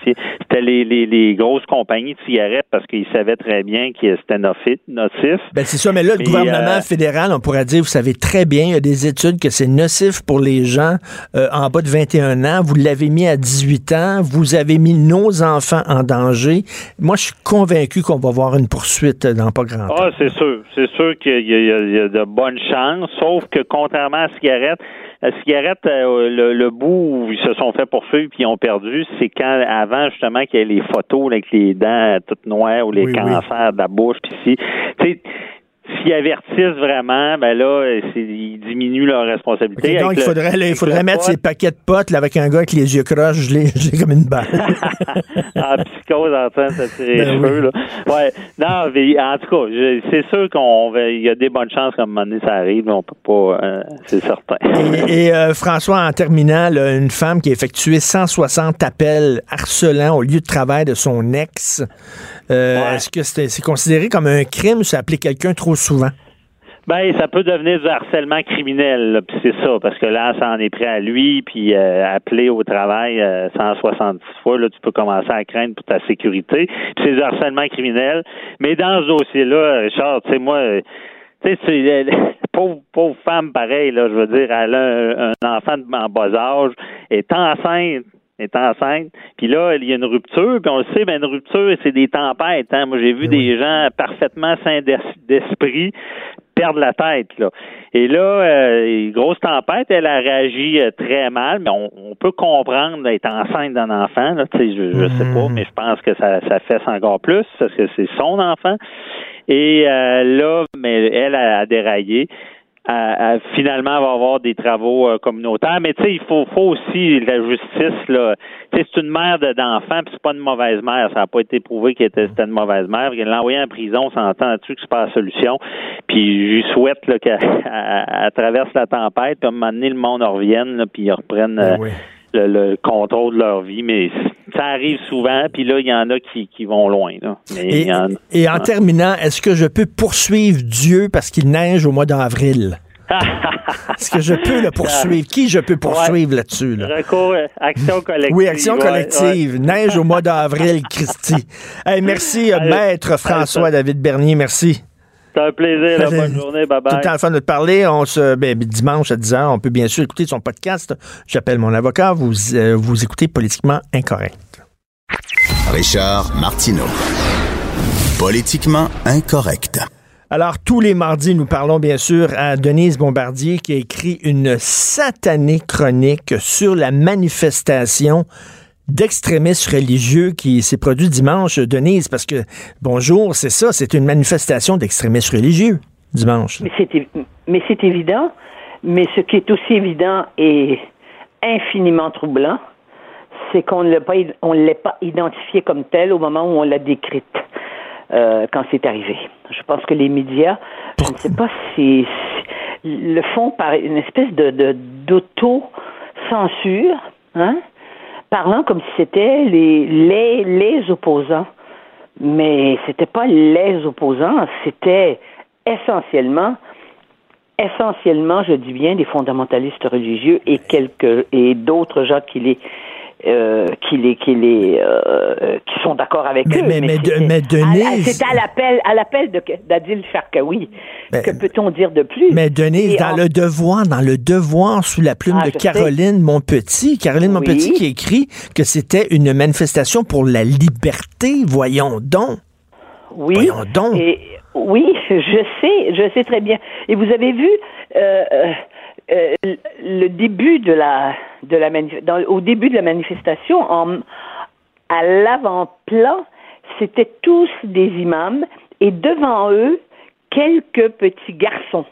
C'était les, les, les grosses compagnies de cigarettes parce qu'ils savaient très bien que c'était nocif. Ben c'est ça, mais là, le gouvernement euh, fédéral, on pourrait dire, vous savez très bien, il y a des études que c'est nocif pour les gens euh, en bas de 21 ans. Vous l'avez mis à 18 ans, vous avez mis nos enfants en danger. Moi, je suis convaincu qu'on va voir une poursuite dans pas grand temps. Ah, c'est sûr. C'est sûr qu'il y, a- il y a- il y a de bonnes chances, sauf que contrairement à la cigarette, la cigarette, euh, le, le bout où ils se sont fait poursuivre puis ils ont perdu, c'est quand avant justement qu'il y ait les photos là, avec les dents toutes noires ou les Oui, oui. cancers de la bouche puis si, s'ils avertissent vraiment, ben là, ils diminuent leur responsabilité. Ok, donc, il faudrait, il faudrait mettre ces paquets de potes là, avec un gars avec les yeux croches, je l'ai je l'ai comme une balle. *laughs* en psychose en train de se tirer les Ben cheveux. Là. Ouais. Non, mais en tout cas, c'est sûr qu'on va. Il y a des bonnes chances qu'à un moment donné, ça arrive. mais On peut pas. euh, c'est certain. Et, et, euh, François, en terminant, là, une femme qui a effectué 160 appels harcelants au lieu de travail de son ex, euh, Ouais. est-ce que c'est considéré comme un crime ou c'est appeler quelqu'un trop souvent? Ben, ça peut devenir du harcèlement criminel, puis c'est ça, parce que là, ça en est prêt à lui, puis euh, appeler au travail euh, 170 fois, là, tu peux commencer à craindre pour ta sécurité. Puis c'est du harcèlement criminel. Mais dans ce dossier-là, Richard, tu sais, moi, euh, tu sais, *laughs* pauvre, pauvre femme, pareil, là, je veux dire, elle a un, un enfant de- en bas âge, est enceinte, est enceinte, puis là, il y a une rupture, puis on le sait, ben une rupture, c'est des tempêtes. Hein? Moi, j'ai vu des gens parfaitement sains d'es- d'esprit perdre la tête. Là. Et là, euh, grosse tempête, elle a réagi euh, très mal, mais on, on peut comprendre d'être enceinte d'un enfant. Là, je je sais pas, mais je pense que ça, ça fait encore plus parce que c'est son enfant. Et euh, là, mais elle a, a déraillé. Elle, finalement, va avoir des travaux euh, communautaires. Mais tu sais, il faut, faut aussi la justice. Là, tu sais, c'est une mère de- d'enfant, puis c'est pas une mauvaise mère. Ça n'a pas été prouvé qu'elle était une mauvaise mère. Elle l'a envoyée en prison, on s'entend là-dessus que c'est pas la solution? Puis je lui souhaite là, qu'elle *laughs* elle- elle traverse la tempête, puis à un moment donné, le monde en revienne, là, puis ils reprennent euh, Ben oui. le, le contrôle de leur vie. Mais ça arrive souvent, puis là, il y en a qui, qui vont loin. Là. Et, y en- et en terminant, est-ce que je peux poursuivre Dieu parce qu'il neige au mois d'avril? *laughs* Est-ce que je peux le poursuivre? Qui je peux poursuivre là-dessus? là? Recours, action collective. Oui, action Ouais, collective. Neige au mois d'avril, Christy. *laughs* Hey, merci, Allez. maître François David Bernier. Merci. C'est un plaisir. là. Bonne journée. Bye Tout le bye. temps le fun de te parler. On se, ben, dimanche à 10h, on peut bien sûr écouter son podcast. J'appelle mon avocat. Vous, euh, vous écoutez Politiquement Incorrect. Richard Martineau. Politiquement incorrect. Alors, tous les mardis, nous parlons bien sûr à Denise Bombardier qui a écrit une satanée chronique sur la manifestation d'extrémistes religieux qui s'est produite dimanche. Denise, parce que, bonjour, c'est ça, c'est une manifestation d'extrémistes religieux dimanche. Mais c'est, évi- mais c'est évident. Mais ce qui est aussi évident et infiniment troublant, c'est qu'on ne l'a pas, on pas identifié comme tel au moment où on l'a décrite euh, quand c'est arrivé. Je pense que les médias, je ne sais pas si, si- le font par une espèce de, de d'auto-censure, hein, parlant comme si c'était les, les, les opposants. Mais c'était pas les opposants, c'était essentiellement essentiellement, je dis bien, des fondamentalistes religieux et quelques et d'autres gens qui les euh, qui les qui les euh, qui sont d'accord avec Mais- eux. mais- mais de- mais Denise- c'était à l'appel à l'appel de d'Adil Sharkawi. Mais- que peut-on dire de plus? Mais Denise, Et dans en- le devoir, dans le devoir sous la plume Ah, de je sais. Caroline Monpetit, Caroline Oui. Monpetit qui écrit que c'était une manifestation pour la liberté. Voyons donc. Oui. Voyons donc. Et, oui, *laughs* je sais, je sais très bien. Et vous avez vu euh, euh, le début de la de la dans- au début de la manifestation, en, à l'avant-plan, c'était tous des imams et devant eux quelques petits garçons.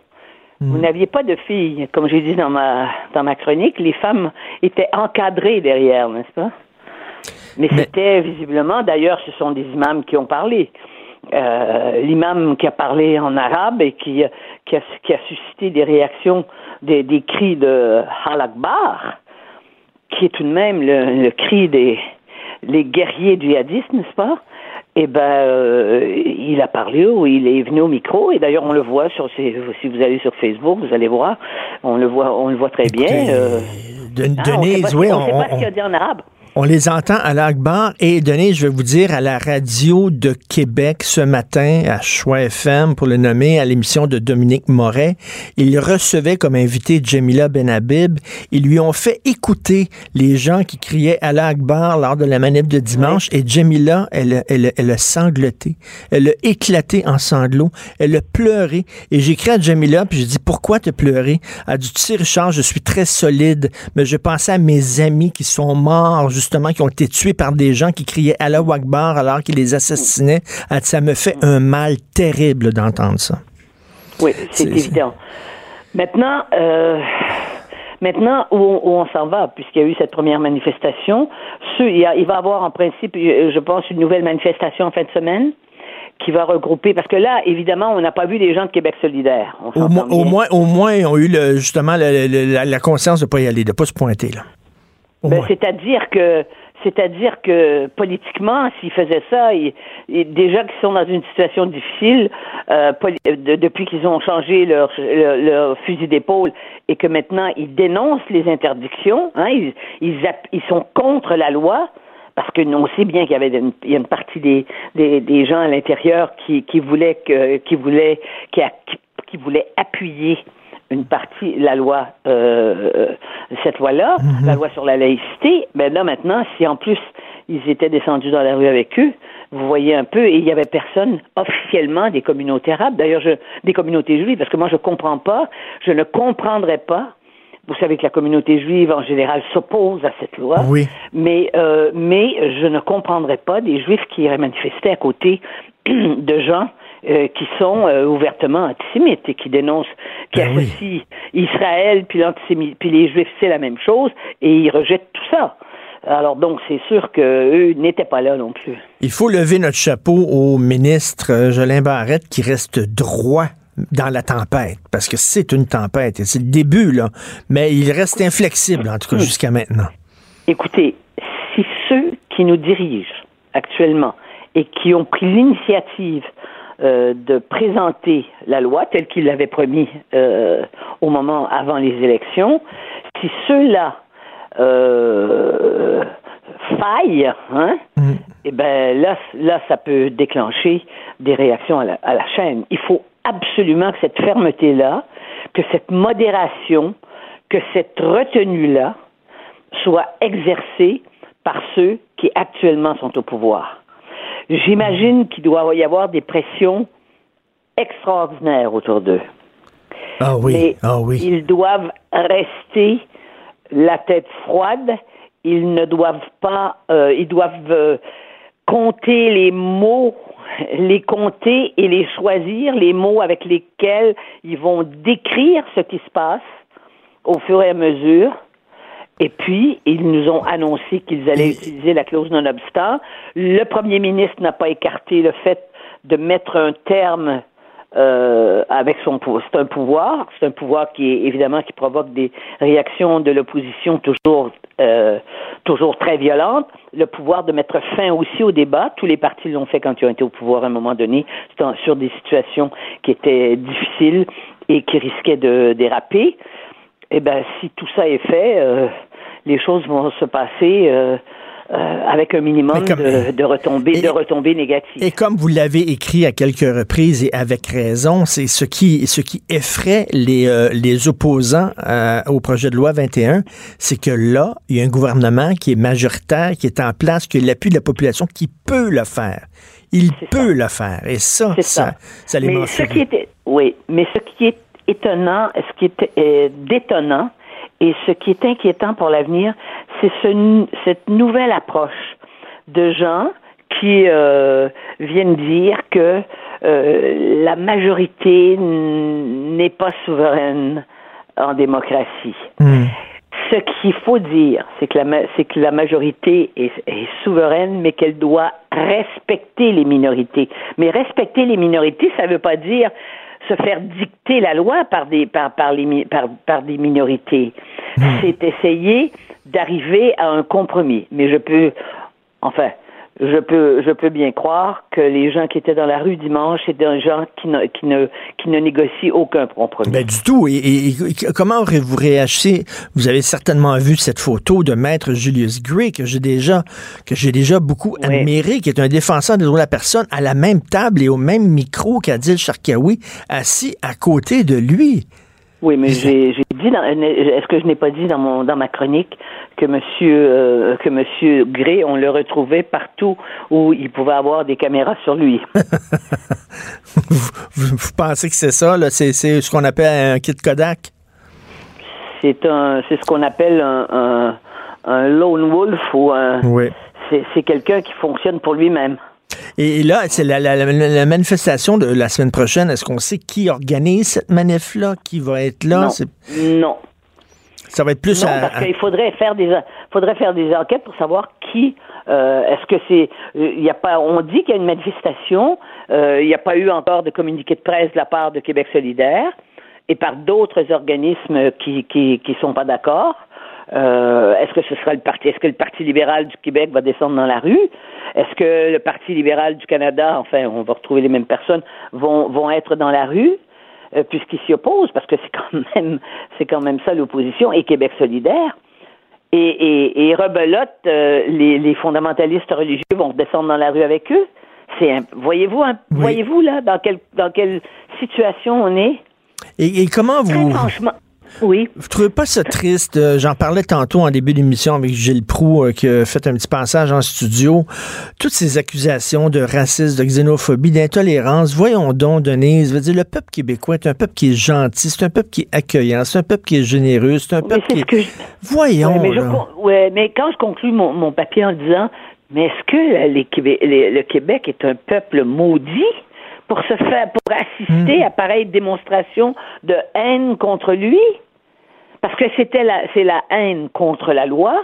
Vous n'aviez pas de filles, comme j'ai dit dans ma dans ma chronique. Les femmes étaient encadrées derrière, n'est-ce pas? Mais, Mais- c'était visiblement, d'ailleurs, ce sont des imams qui ont parlé. Euh, L'imam qui a parlé en arabe et qui, qui, a, qui a suscité des réactions, des, des cris de Hal Akbar, qui est tout de même le, le cri des les guerriers djihadistes, n'est-ce pas? Eh ben, euh, il a parlé, ou il est venu au micro, et d'ailleurs on le voit sur ses, si vous allez sur Facebook, vous allez voir, on le voit, on le voit très bien. Euh, De- ah, on sait Denise, pas, oui, on, sait on, pas ce qu'il a dit en arabe. On les entend à l'Akbar. Et Denise, je vais vous dire, à la radio de Québec ce matin, à Choix FM, pour le nommer, à l'émission de Dominique Moret, il recevait comme invité Jamila Benhabib. Ils lui ont fait écouter les gens qui criaient à l'Akbar lors de la manip de dimanche. Et Jamila, elle, elle, elle a sangloté. Elle a éclaté en sanglots. Elle a pleuré. Et j'ai écrit à Jamila, puis j'ai dit, pourquoi te pleurer? Elle a dit, tu sais, Richard, je suis très solide, mais je pensais à mes amis qui sont morts, justement, qui ont été tués par des gens qui criaient Allah Akbar alors qu'ils les assassinaient. Dit, ça me fait un mal terrible d'entendre ça. Oui, c'est évident. Maintenant, euh, maintenant où on, s'en va, puisqu'il y a eu cette première manifestation, il, y a- il va y avoir en principe, euh, je pense, une nouvelle manifestation en fin de semaine qui va regrouper, parce que là, évidemment, on n'a pas vu les gens de Québec solidaire. On Au, moins- au moins, au moins, ils ont eu le- justement le- le- la, la conscience de ne pas y aller, de ne pas se pointer. Là. Ben, c'est-à-dire que c'est-à-dire que politiquement, s'ils faisaient ça, ils, ils- déjà qu'ils sont dans une situation difficile euh, de- depuis qu'ils ont changé leur, leur, leur fusil d'épaule et que maintenant ils dénoncent les interdictions, hein, ils, ils, ils sont contre la loi. Parce que nous, on sait bien qu'il y avait une, il y a une partie des, des, des gens à l'intérieur qui, qui voulaient que, qui voulaient, qui, a- qui, qui voulaient appuyer une partie, la loi, euh, cette loi-là, la loi sur la laïcité, ben là maintenant, si en plus ils étaient descendus dans la rue avec eux, vous voyez un peu, et il y avait personne officiellement des communautés arabes, d'ailleurs je, des communautés juives, parce que moi je comprends pas, je ne comprendrais pas. Vous savez que la communauté juive en général s'oppose à cette loi, Oui. mais euh, mais je ne comprendrais pas des juifs qui iraient manifester à côté *clears throat* de gens euh, qui sont euh, ouvertement antisémites et qui dénoncent, qui Ben oui. Israël puis l'antisémitisme, puis les juifs c'est la même chose et ils rejettent tout ça. Alors donc c'est sûr que eux n'étaient pas là non plus. Il faut lever notre chapeau au ministre euh, Jolin Barrette qui reste droit dans la tempête, parce que c'est une tempête, et c'est le début, là, mais il reste inflexible, en tout cas, jusqu'à maintenant. Écoutez, si ceux qui nous dirigent actuellement et qui ont pris l'initiative euh, de présenter la loi telle qu'ils l'avaient promis euh, au moment avant les élections, si ceux-là euh, faillent, hein, eh ben là, là, ça peut déclencher des réactions à la, à la chaîne. Il faut absolument que cette fermeté-là, que cette modération, que cette retenue-là soit exercée par ceux qui actuellement sont au pouvoir. J'imagine qu'il doit y avoir des pressions extraordinaires autour d'eux. Ah oui, Mais ah oui. ils doivent rester la tête froide. Ils ne doivent pas, euh, ils doivent euh, compter les mots, les compter et les choisir, les mots avec lesquels ils vont décrire ce qui se passe au fur et à mesure. Et puis, ils nous ont annoncé qu'ils allaient utiliser la clause non-obstant. Le premier ministre n'a pas écarté le fait de mettre un terme euh, avec son pouvoir. C'est un pouvoir, c'est un pouvoir qui est évidemment qui provoque des réactions de l'opposition toujours euh, toujours très violentes. Le pouvoir de mettre fin aussi au débat. Tous les partis l'ont fait quand ils ont été au pouvoir à un moment donné, sur des situations qui étaient difficiles et qui risquaient de déraper. Eh ben, si tout ça est fait, euh, les choses vont se passer euh, euh, avec un minimum comme- de, de retombées, Et- de retombées négatives. Et comme vous l'avez écrit à quelques reprises et avec raison, c'est ce qui ce qui effraie les euh, les opposants euh, au projet de loi 21, c'est que là, il y a un gouvernement qui est majoritaire, qui est en place, qui a l'appui de la population, qui peut le faire. Il peut le faire. Et ça, ça, ça. ça, les mais ce qui est, oui, mais ce qui est étonnant, ce qui est détonnant et ce qui est inquiétant pour l'avenir, c'est ce, cette nouvelle approche de gens qui euh, viennent dire que euh, la majorité n'est pas souveraine en démocratie. Hmm. Ce qu'il faut dire, c'est que la, c'est que la majorité est, est souveraine, mais qu'elle doit respecter les minorités. Mais respecter les minorités, ça ne veut pas dire se faire dicter la loi par des, par, par les, mi- par, par des minorités. C'est essayer d'arriver à un compromis. Mais je peux, enfin, je peux, je peux bien croire que les gens qui étaient dans la rue dimanche, c'est des gens qui ne, qui ne, qui ne négocient aucun compromis. Ben, du tout. Et, et- et comment aurez-vous réagi? Vous avez certainement vu cette photo de maître Julius Gray que j'ai déjà, que j'ai déjà beaucoup Oui. admiré, qui est un défenseur des droits de la personne à la même table et au même micro qu'Adil Sharkawi, assis à côté de lui. Oui, mais j'ai j'ai dit est-ce que je n'ai pas dit dans mon dans ma chronique que monsieur euh, que monsieur Gray on le retrouvait partout où il pouvait avoir des caméras sur lui. *laughs* Vous, vous- vous pensez que c'est ça, là? C'est, c'est ce qu'on appelle un kit Kodak? C'est un c'est ce qu'on appelle un, un un lone wolf ou un Oui. c'est c'est quelqu'un qui fonctionne pour lui-même. Et là, c'est la, la- manifestation de la semaine prochaine. Est-ce qu'on sait qui organise cette manif-là? Qui va être là? non. Non. Ça va être plus Non, à- parce qu'il faudrait faire des faudrait faire des enquêtes pour savoir qui euh, est-ce que c'est il y a pas on dit qu'il y a une manifestation, euh, il n'y a pas eu encore de communiqué de presse de la part de Québec solidaire et par d'autres organismes qui qui qui sont pas d'accord. Euh, est-ce que ce sera le parti est-ce que le Parti libéral du Québec va descendre dans la rue? Est-ce que le Parti libéral du Canada, enfin on va retrouver les mêmes personnes vont vont être dans la rue? Euh, puisqu'ils s'y opposent, parce que c'est quand *laughs* même c'est quand même ça l'opposition et Québec solidaire. Et, et, et rebelote, euh, les, les fondamentalistes religieux vont descendre dans la rue avec eux. C'est voyez-vous Oui. voyez-vous là dans quelle dans quelle situation on est? Et, et comment Très vous... franchement, oui. Vous trouvez pas ça triste? Euh, J'en parlais tantôt en début d'émission avec Gilles Proux, euh, qui a fait un petit passage en studio. Toutes ces accusations de racisme, de xénophobie, d'intolérance. Voyons donc, Denise, je veux dire, le peuple québécois est un peuple qui est gentil, c'est un peuple qui est accueillant, c'est un peuple qui est généreux, c'est un peuple qui est... que je, Voyons, Ouais, mais, je là. con- ouais, mais quand je conclus mon, mon papier en disant, mais est-ce que la- les Québé- les- le Québec est un peuple maudit? Pour se faire, pour assister à pareille démonstration de haine contre lui? Parce que c'était la, c'est la haine contre la loi,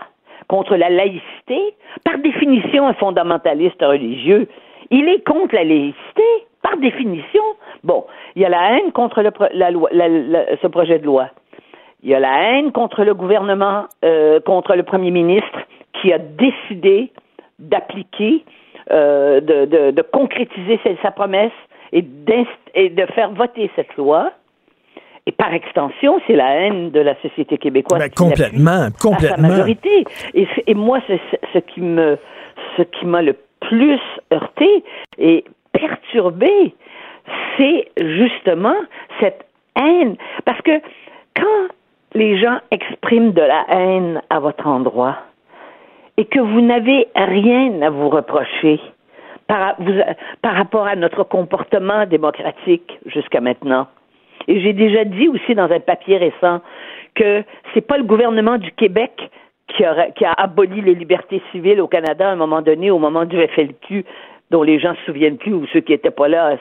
contre la laïcité. Par définition, un fondamentaliste religieux, il est contre la laïcité, par définition. Bon, il y a la haine contre le, la loi, la- la- ce projet de loi. Il y a la haine contre le gouvernement, euh, contre le premier ministre qui a décidé d'appliquer, euh, de, de, de concrétiser sa, sa promesse et, de faire voter cette loi. Et par extension, c'est la haine de la société québécoise. Ben, qui complètement, à sa majorité. Et, moi, ce- ce qui me, ce qui m'a le plus heurté et perturbé, c'est justement cette haine. Parce que quand les gens expriment de la haine à votre endroit et que vous n'avez rien à vous reprocher par, vous- par rapport à notre comportement démocratique jusqu'à maintenant, et j'ai déjà dit aussi dans un papier récent que c'est pas le gouvernement du Québec qui, aurait- qui a aboli les libertés civiles au Canada à un moment donné, au moment du FLQ, dont les gens se souviennent plus ou ceux qui étaient pas là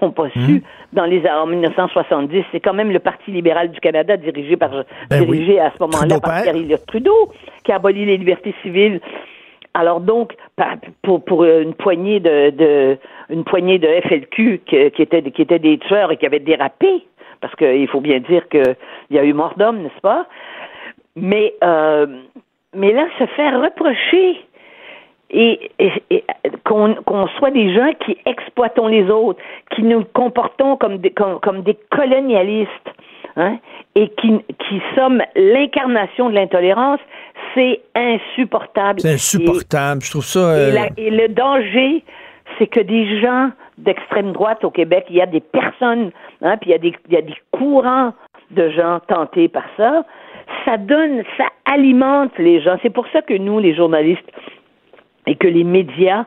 l'ont pas Mmh. su dans les en 1970. C'est quand même le Parti libéral du Canada dirigé par Ben dirigé à ce moment-là par. Pierre Trudeau qui a aboli les libertés civiles. Alors donc, pour, pour une poignée de, de une poignée de FLQ qui, qui étaient qui étaient des tueurs et qui avaient dérapé, parce qu'il faut bien dire qu'il y a eu mort d'homme, n'est-ce pas? Mais euh, mais là, se faire reprocher et, et- et qu'on soit des gens qui exploitons les autres, qui nous comportons comme des, comme des colonialistes, hein, et qui, qui sommes l'incarnation de l'intolérance, c'est insupportable. C'est insupportable. Je trouve ça. Et, euh, et la- et le danger, c'est que des gens d'extrême droite au Québec, il y a des personnes, hein, puis il y, a des, il y a des courants de gens tentés par ça. Ça donne, ça alimente les gens. C'est pour ça que nous, les journalistes, et que les médias,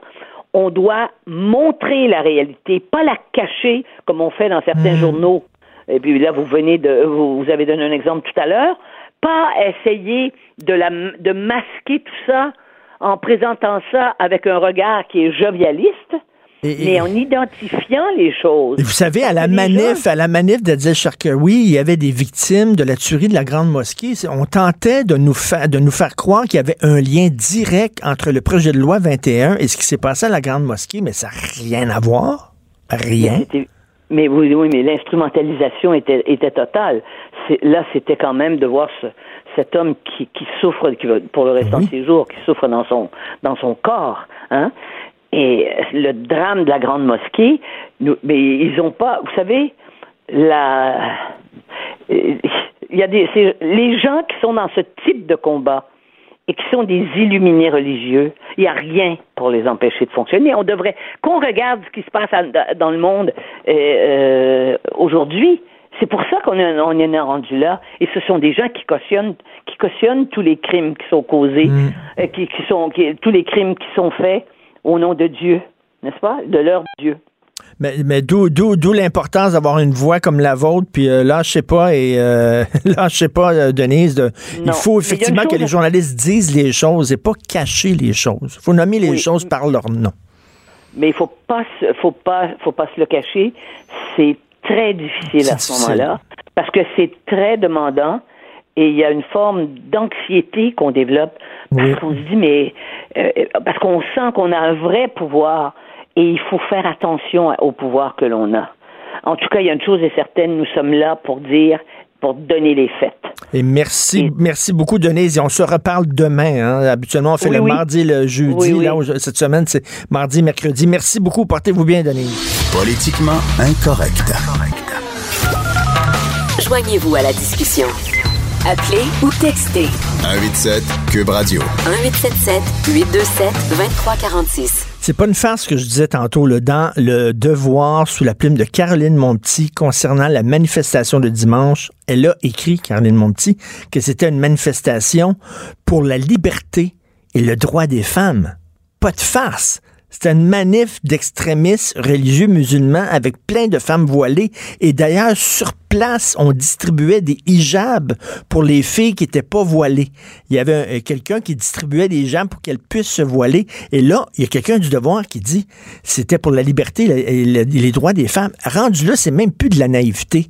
on doit montrer la réalité, pas la cacher comme on fait dans certains journaux. Et puis là, vous venez de, vous, vous avez donné un exemple tout à l'heure. Pas essayer de la, de masquer tout ça en présentant ça avec un regard qui est jovialiste, et- mais en identifiant les choses. Vous savez, à la manif, gens- à la manif d'Adil Sharkawi, il y avait des victimes de la tuerie de la Grande Mosquée. On tentait de nous faire, de nous faire croire qu'il y avait un lien direct entre le projet de loi 21 et ce qui s'est passé à la Grande Mosquée, mais ça n'a rien à voir. Rien. Mais oui, oui, mais l'instrumentalisation était, était totale. Là, c'était quand même de voir ce- cet homme qui, qui souffre qui pour le restant Oui. de ses jours, qui souffre dans son, dans son corps. Hein? Et le drame de la grande mosquée, nous, mais ils ont pas, vous savez, la, euh, il y a des, les gens qui sont dans ce type de combat et qui sont des illuminés religieux, il n'y a rien pour les empêcher de fonctionner. On devrait qu'on regarde ce qui se passe à- dans le monde euh, euh, aujourd'hui. C'est pour ça qu'on est, on est rendu là. Et ce sont des gens qui cautionnent, qui cautionnent tous les crimes qui sont causés, euh, qui, qui sont, qui- tous les crimes qui sont faits au nom de Dieu, n'est-ce pas, de leur Dieu. Mais, mais d'où, d'où, d'où l'importance d'avoir une voix comme la vôtre, puis euh, là, je sais pas, et euh, là, je sais pas, euh, Denise, de, il faut il effectivement que les journalistes disent les choses et pas cacher les choses. Il faut nommer les Oui. choses par leur nom. Mais il faut pas, faut pas, faut pas se le cacher. C'est très difficile à ce moment-là parce que c'est très demandant et il y a une forme d'anxiété qu'on développe parce Oui. qu'on se dit mais euh, parce qu'on sent qu'on a un vrai pouvoir et il faut faire attention au pouvoir que l'on a. En tout cas, il y a une chose est certaine, nous sommes là pour dire, pour donner les faits. Et merci, Et- merci beaucoup, Denise. Et on se reparle demain. hein. Habituellement, on fait Oui, le oui. mardi, le jeudi. Oui, oui. Là, où je- cette semaine, c'est mardi, mercredi. Merci beaucoup. Portez-vous bien, Denise. Politiquement incorrect. Joignez-vous à la discussion. Appelez ou textez 187 Cube Radio. 1877 827 2346. C'est pas une farce ce que je disais tantôt là, dans le devoir sous la plume de Caroline Monpetit concernant la manifestation de dimanche. Elle a écrit, Caroline Monpetit, que c'était une manifestation pour la liberté et le droit des femmes. Pas de farce. C'était une manif d'extrémistes religieux musulmans avec plein de femmes voilées. Et d'ailleurs, sur place, on distribuait des hijabs pour les filles qui n'étaient pas voilées. Il y avait un- quelqu'un qui distribuait des hijabs pour qu'elles puissent se voiler. Et là, il y a quelqu'un du devoir qui dit c'était pour la liberté et les droits des femmes. Rendu là, c'est même plus de la naïveté.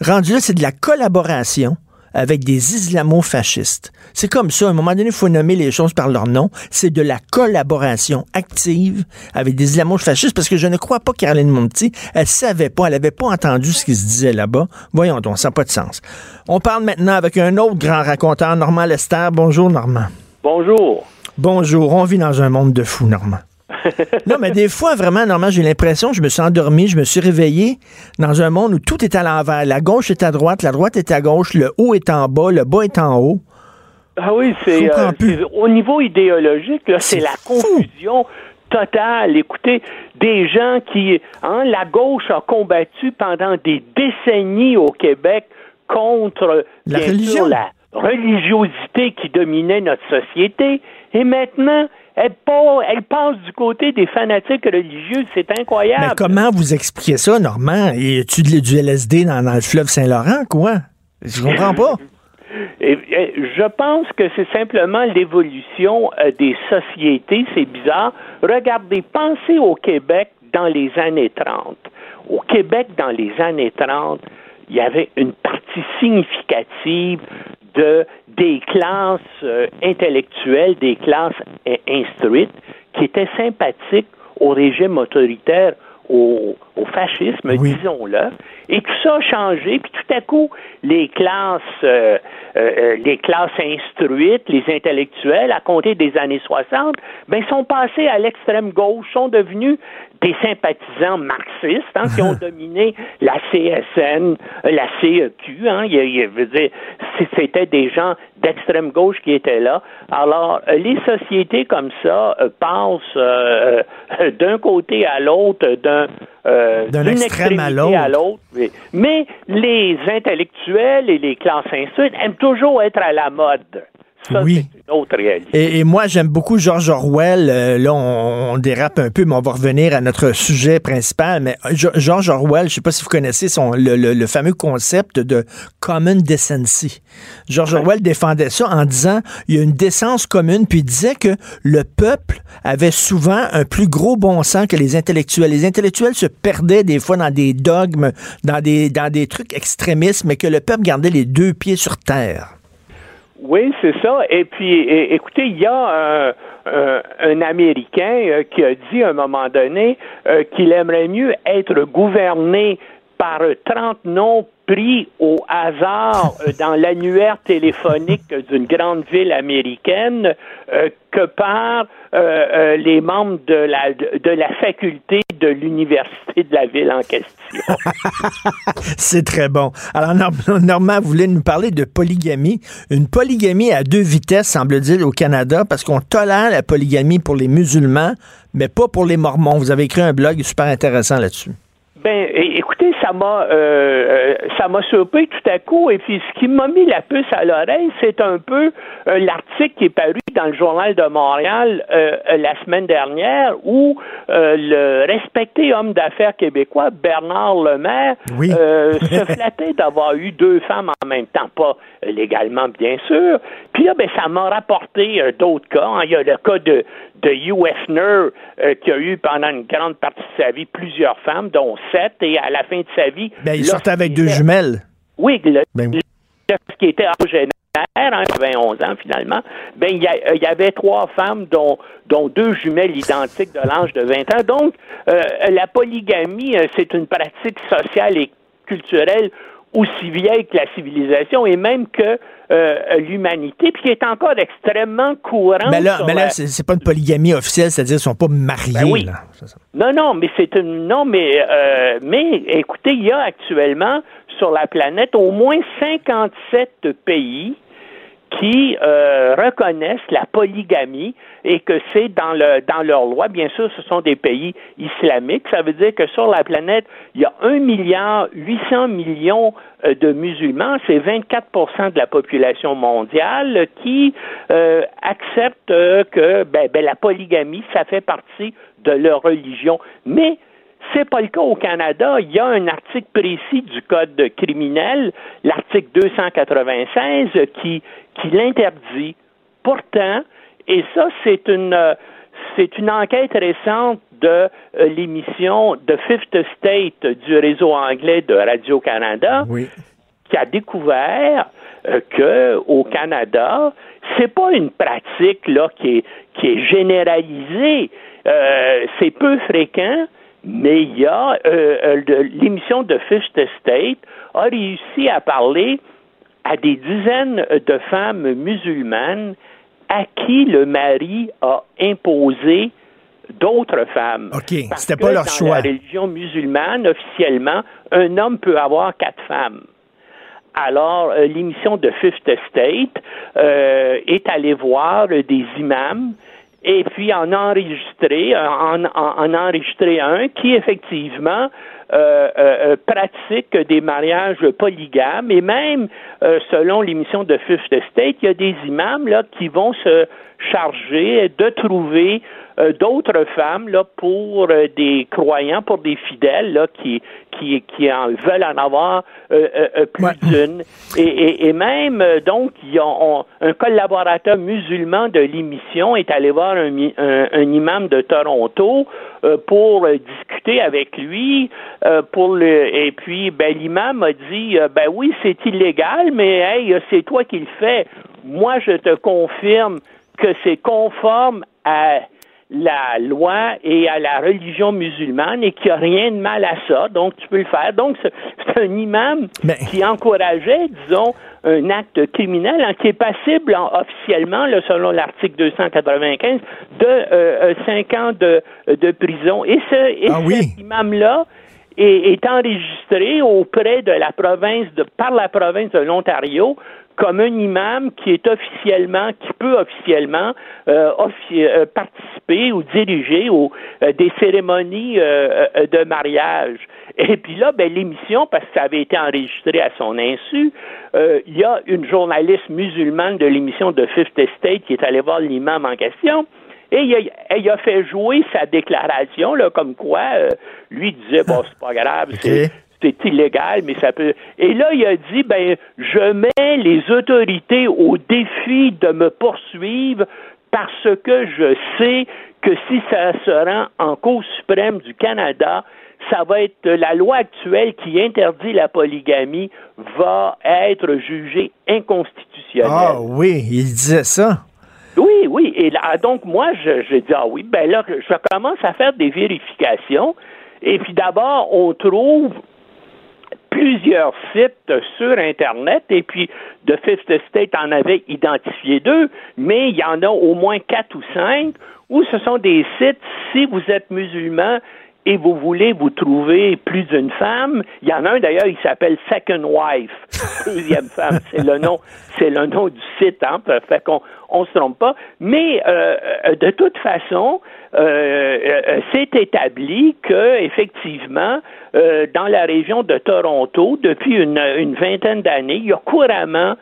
Rendu là, c'est de la collaboration avec des islamo-fascistes. C'est comme ça. À un moment donné, il faut nommer les choses par leur nom. C'est de la collaboration active avec des islamo-fascistes parce que je ne crois pas Caroline Monti, elle savait pas, elle avait pas entendu ce qui se disait là-bas. Voyons donc, ça n'a pas de sens. On parle maintenant avec un autre grand raconteur, Normand Lester. Bonjour, Normand. Bonjour. Bonjour. On vit dans un monde de fous, Normand. *laughs* non, mais des fois, vraiment, Normand, j'ai l'impression que je me suis endormi, je me suis réveillé dans un monde où tout est à l'envers. La gauche est à droite, la droite est à gauche, le haut est en bas, le bas est en haut. Ah oui, c'est euh, au niveau idéologique, là, c'est la fou. confusion totale. Écoutez, des gens qui, hein, la gauche a combattu pendant des décennies au Québec contre La religion. sûr, la religiosité qui dominait notre société, et maintenant, elle, pa- elle passe du côté des fanatiques religieux. C'est incroyable. Mais comment vous expliquez ça, Normand? Y a-tu du LSD dans, dans le fleuve Saint-Laurent, quoi? Je comprends pas. Et- *laughs* et je pense que c'est simplement l'évolution euh, des sociétés. C'est bizarre. Regardez, pensez au Québec dans les années 30. Au Québec, dans les années 30, il y avait une partie significative de des classes euh, intellectuelles, des classes euh, instruites, qui étaient sympathiques au régime autoritaire, au, au fascisme, Oui. disons-le. Et tout ça a changé, puis tout à coup, les classes, euh, euh, euh, les classes instruites, les intellectuels, à compter des années 60, ben, sont passés à l'extrême gauche, sont devenus des sympathisants marxistes hein, qui ont *laughs* dominé la CSN, euh, la CEQ. Hein, il y a- il dire, c'était des gens d'extrême gauche qui étaient là. Alors, euh, les sociétés comme ça euh, passent euh, d'un côté à l'autre, d'un d'un d'une extrême à l'autre. l'autre. Mais, mais les intellectuels et les classes instruites aiment toujours être à la mode. Ça, Oui. c'est une autre réalité. Et, et moi, j'aime beaucoup George Orwell. Euh, là, on, on dérape un peu, mais on va revenir à notre sujet principal. Mais euh, George Orwell, je sais pas si vous connaissez son, le, le- le fameux concept de common decency. George Orwell défendait ça en disant il y a une décence commune, puis il disait que le peuple avait souvent un plus gros bon sens que les intellectuels. Les intellectuels se perdaient des fois dans des dogmes, dans des, dans des trucs extrémistes, mais que le peuple gardait les deux pieds sur terre. Oui, c'est ça. Et puis, écoutez, il y a un, un- un Américain euh, qui a dit à un moment donné euh, qu'il aimerait mieux être gouverné par 30 noms pris au hasard euh, dans l'annuaire téléphonique d'une grande ville américaine euh, que par euh, les membres de la, faculté de l'université de la ville en question. *laughs* C'est très bon. Alors, Nor- Normand voulait nous parler de polygamie? Une polygamie à deux vitesses, semble-t-il, au Canada, parce qu'on tolère la polygamie pour les musulmans, mais pas pour les mormons. Vous avez écrit un blog super intéressant là-dessus. Ben, écoutez, ça m'a, euh, euh, ça m'a surpris tout à coup. Et puis, ce qui m'a mis la puce à l'oreille, c'est un peu euh, l'article qui est paru dans le journal de Montréal euh, la semaine dernière, où euh, le respecté homme d'affaires québécois Bernard Lemaire Oui. euh, se *laughs* flattait d'avoir eu deux femmes en même temps, pas légalement bien sûr. Puis là, ben, ça m'a rapporté d'autres cas. hein. Il y a le cas de de Hugh Hefner, euh, qui a eu pendant une grande partie de sa vie plusieurs femmes, dont et à la fin de sa vie. Ben, il sortait avec deux jumelles. Oui, le, Ben oui. qui était octogénaire, hein, 91 ans finalement, ben il y, a- euh, y avait trois femmes dont dont deux jumelles identiques de l'âge de 20 ans. Donc euh, la polygamie, euh, c'est une pratique sociale et culturelle aussi vieille que la civilisation et même que euh, l'humanité, puis qui est encore extrêmement courante. Mais là, mais là la- c'est pas une polygamie officielle, c'est-à-dire qu'ils sont pas mariés. Ben oui. là. Non, non, mais c'est une non, mais euh, mais écoutez, il y a actuellement sur la planète au moins 57 pays qui euh, reconnaissent la polygamie et que c'est dans le dans leur loi. Bien sûr, ce sont des pays islamiques. Ça veut dire que sur la planète, il y a 1 milliard 800 millions euh, de musulmans. C'est 24% de la population mondiale qui euh, acceptent euh, que ben, ben, la polygamie, ça fait partie de leur religion. Mais c'est pas le cas au Canada. Il y a un article précis du Code criminel, l'article 296, qui, qui l'interdit. Pourtant, et ça, c'est une, c'est une enquête récente de euh, l'émission The Fifth State du réseau anglais de Radio-Canada Oui. qui a découvert euh, que au Canada, c'est pas une pratique là qui est qui est généralisée. Euh, c'est peu fréquent, mais il y a euh, euh, l'émission de Fifth State a réussi à parler à des dizaines de femmes musulmanes à qui le mari a imposé d'autres femmes. OK, c'était pas leur dans choix. la religion musulmane, officiellement, un homme peut avoir quatre femmes. Alors, euh, l'émission de Fifth State euh, est allée voir des imams et puis en enregistrer, en, en, en enregistrer un qui effectivement euh, euh, euh, pratique des mariages polygames. Et même euh, selon l'émission de Fifth State, il y a des imams là qui vont se charger de trouver d'autres femmes là pour euh, des croyants, pour des fidèles là qui qui qui en veulent en avoir euh, euh, euh, plus Ouais. d'une et, et, et même euh, donc il y a on- un collaborateur musulman de l'émission est allé voir un, un, un imam de Toronto euh, pour euh, discuter avec lui euh, pour le et puis ben l'imam a dit euh, ben oui c'est illégal mais hey c'est toi qui le fais moi je te confirme que c'est conforme à la loi et à la religion musulmane et qu'il n'y a rien de mal à ça, donc tu peux le faire. Donc, c'est un imam Mais- qui encourageait, disons, un acte criminel hein, qui est passible en- officiellement, là, selon l'article 295, de euh, euh, cinq ans de, de prison. Et, ce, et Ah oui. cet imam-là est, est enregistré auprès de la province de par la province de l'Ontario comme un imam qui est officiellement, qui peut officiellement euh, euh, participer ou diriger au, euh, des cérémonies euh, euh, de mariage. Et puis là, ben, l'émission, parce que ça avait été enregistré à son insu, il y a une journaliste musulmane de l'émission de Fifth Estate qui est allée voir l'imam en question. Et il a, il a fait jouer sa déclaration, là, comme quoi euh, lui disait bon c'est pas grave, *laughs* c'est c'est illégal, mais ça peut. Et là, il a dit ben je mets les autorités au défi de me poursuivre parce que je sais que si ça se rend en Cour suprême du Canada, ça va être la loi actuelle qui interdit la polygamie va être jugée inconstitutionnelle. Ah oui, il disait ça. Oui, oui. Et là, donc, moi, je, je dis, ah oui, ben là, je commence à faire des vérifications. Et puis d'abord, on trouve plusieurs sites sur Internet, et puis The Fifth Estate en avait identifié deux, mais il y en a au moins quatre ou cinq où ce sont des sites, si vous êtes musulman et vous voulez vous trouver plus d'une femme, il y en a un d'ailleurs, il s'appelle Second Wife, *laughs* deuxième femme, c'est le nom, c'est le nom du site, hein, fait qu'on on se trompe pas. Mais euh, euh, de toute façon, euh, euh, c'est établi que effectivement, euh, dans la région de Toronto, depuis une, une vingtaine d'années, il y a couramment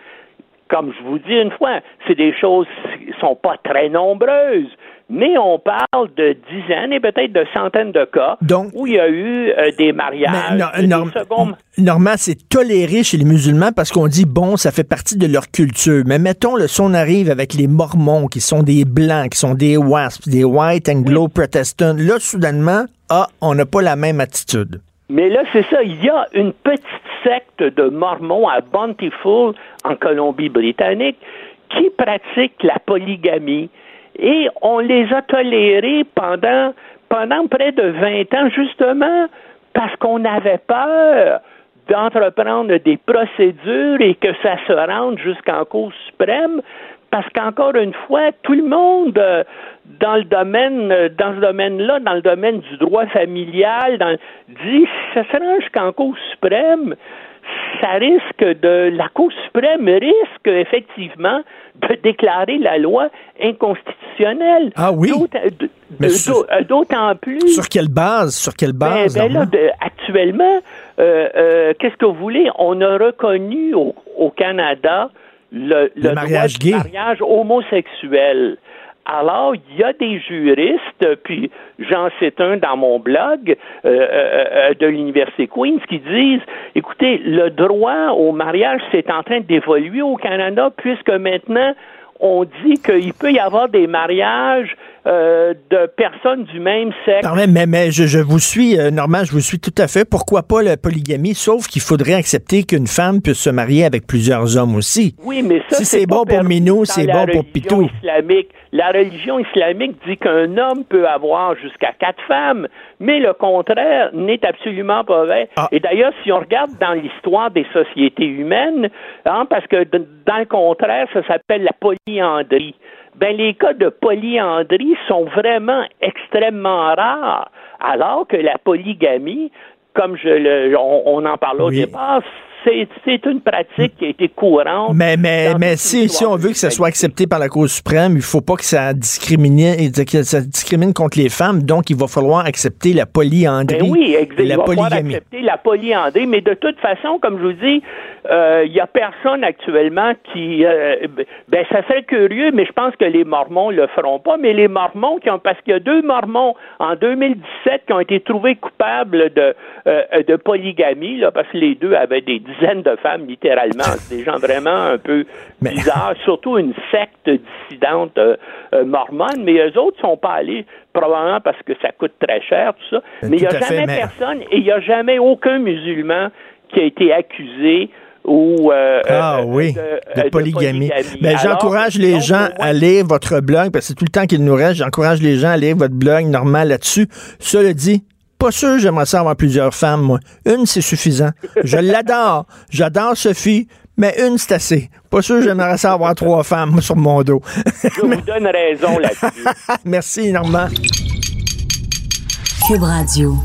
comme je vous dis une fois, c'est des choses qui sont pas très nombreuses, mais on parle de dizaines et peut-être de centaines de cas où il y a eu euh, des mariages, no- des norm- secondes- Normand, c'est toléré chez les musulmans parce qu'on dit, bon, ça fait partie de leur culture. Mais mettons, le, si on arrive avec les mormons, qui sont des blancs, qui sont des wasps, des white anglo-protestants, là, soudainement, ah, on n'a pas la même attitude. Mais là, c'est ça. Il y a une petite secte de Mormons à Bountiful, en Colombie-Britannique, qui pratique la polygamie. Et on les a tolérés pendant, pendant près de 20 ans, justement, parce qu'on avait peur d'entreprendre des procédures et que ça se rende jusqu'en Cour suprême, parce qu'encore une fois, tout le monde euh, dans le domaine, euh, dans ce domaine-là, dans le domaine du droit familial, dans, dit ça se rend jusqu'en Cour suprême, ça risque de la Cour suprême risque effectivement de déclarer la loi inconstitutionnelle. Ah oui? D'autant- sur- d'au- D'autant plus. Sur quelle base? Sur quelle Ben, base? ben là, de- actuellement, euh, euh, qu'est-ce que vous voulez? On a reconnu au, au Canada le, Le mariage droit gay. mariage homosexuel. Alors, il y a des juristes, puis j'en cite un dans mon blog euh, euh, euh, de l'Université Queen's, qui disent, écoutez, le droit au mariage, c'est en train d'évoluer au Canada, puisque maintenant, on dit qu'il peut y avoir des mariages euh, de personnes du même sexe. Non, mais, mais, mais je, je vous suis, euh, Normand, je vous suis tout à fait. Pourquoi pas la polygamie? Sauf qu'il faudrait accepter qu'une femme puisse se marier avec plusieurs hommes aussi. Oui, mais ça, Si c'est bon pour Minou, c'est bon pour religion Pitou. Islamique. La religion islamique dit qu'un homme peut avoir jusqu'à quatre femmes, mais le contraire n'est absolument pas vrai. Ah. Et d'ailleurs, si on regarde dans l'histoire des sociétés humaines, hein, parce que dans le contraire, ça s'appelle la polyandrie. Ben, les cas de polyandrie sont vraiment extrêmement rares, alors que la polygamie, comme je le, on, on en parlait au Oui. départ, c'est une pratique qui a été courante. Mais, si, on veut que ça soit accepté par la Cour suprême, il faut pas que ça discrimine, que ça discrimine contre les femmes. Donc, il va falloir accepter la polyandrie. Ben oui, exact. et Il va falloir polygamie. accepter la polyandrie, mais de toute façon, comme je vous dis, euh, il y a personne actuellement qui... euh, ben, ça serait curieux, mais je pense que les Mormons le feront pas, mais les Mormons qui ont... Parce qu'il y a deux Mormons en 2017 qui ont été trouvés coupables de, euh, de polygamie, là, parce que les deux avaient des dizaines de femmes, littéralement. *laughs* C'est des gens vraiment un peu Mais- bizarres, surtout une secte dissidente euh, euh, mormone, mais eux autres sont pas allés probablement parce que ça coûte très cher, tout ça. Euh, Mais il n'y a fait, jamais mais- personne et il n'y a jamais aucun musulman qui a été accusé ou euh, Ah euh, oui, de, de, polygamie. Ben, j'encourage les donc, gens à lire votre blog, parce que c'est tout le temps qu'il nous reste. J'encourage les gens à lire votre blog normal là-dessus. Cela dit, pas sûr j'aimerais ça avoir plusieurs femmes, moi. Une, c'est suffisant. Je *laughs* l'adore. J'adore Sophie, mais une, c'est assez. Pas sûr j'aimerais ça avoir trois femmes moi, sur mon dos. Je vous *laughs* donne raison là-dessus. *laughs* Merci, Normand. Cube Radio.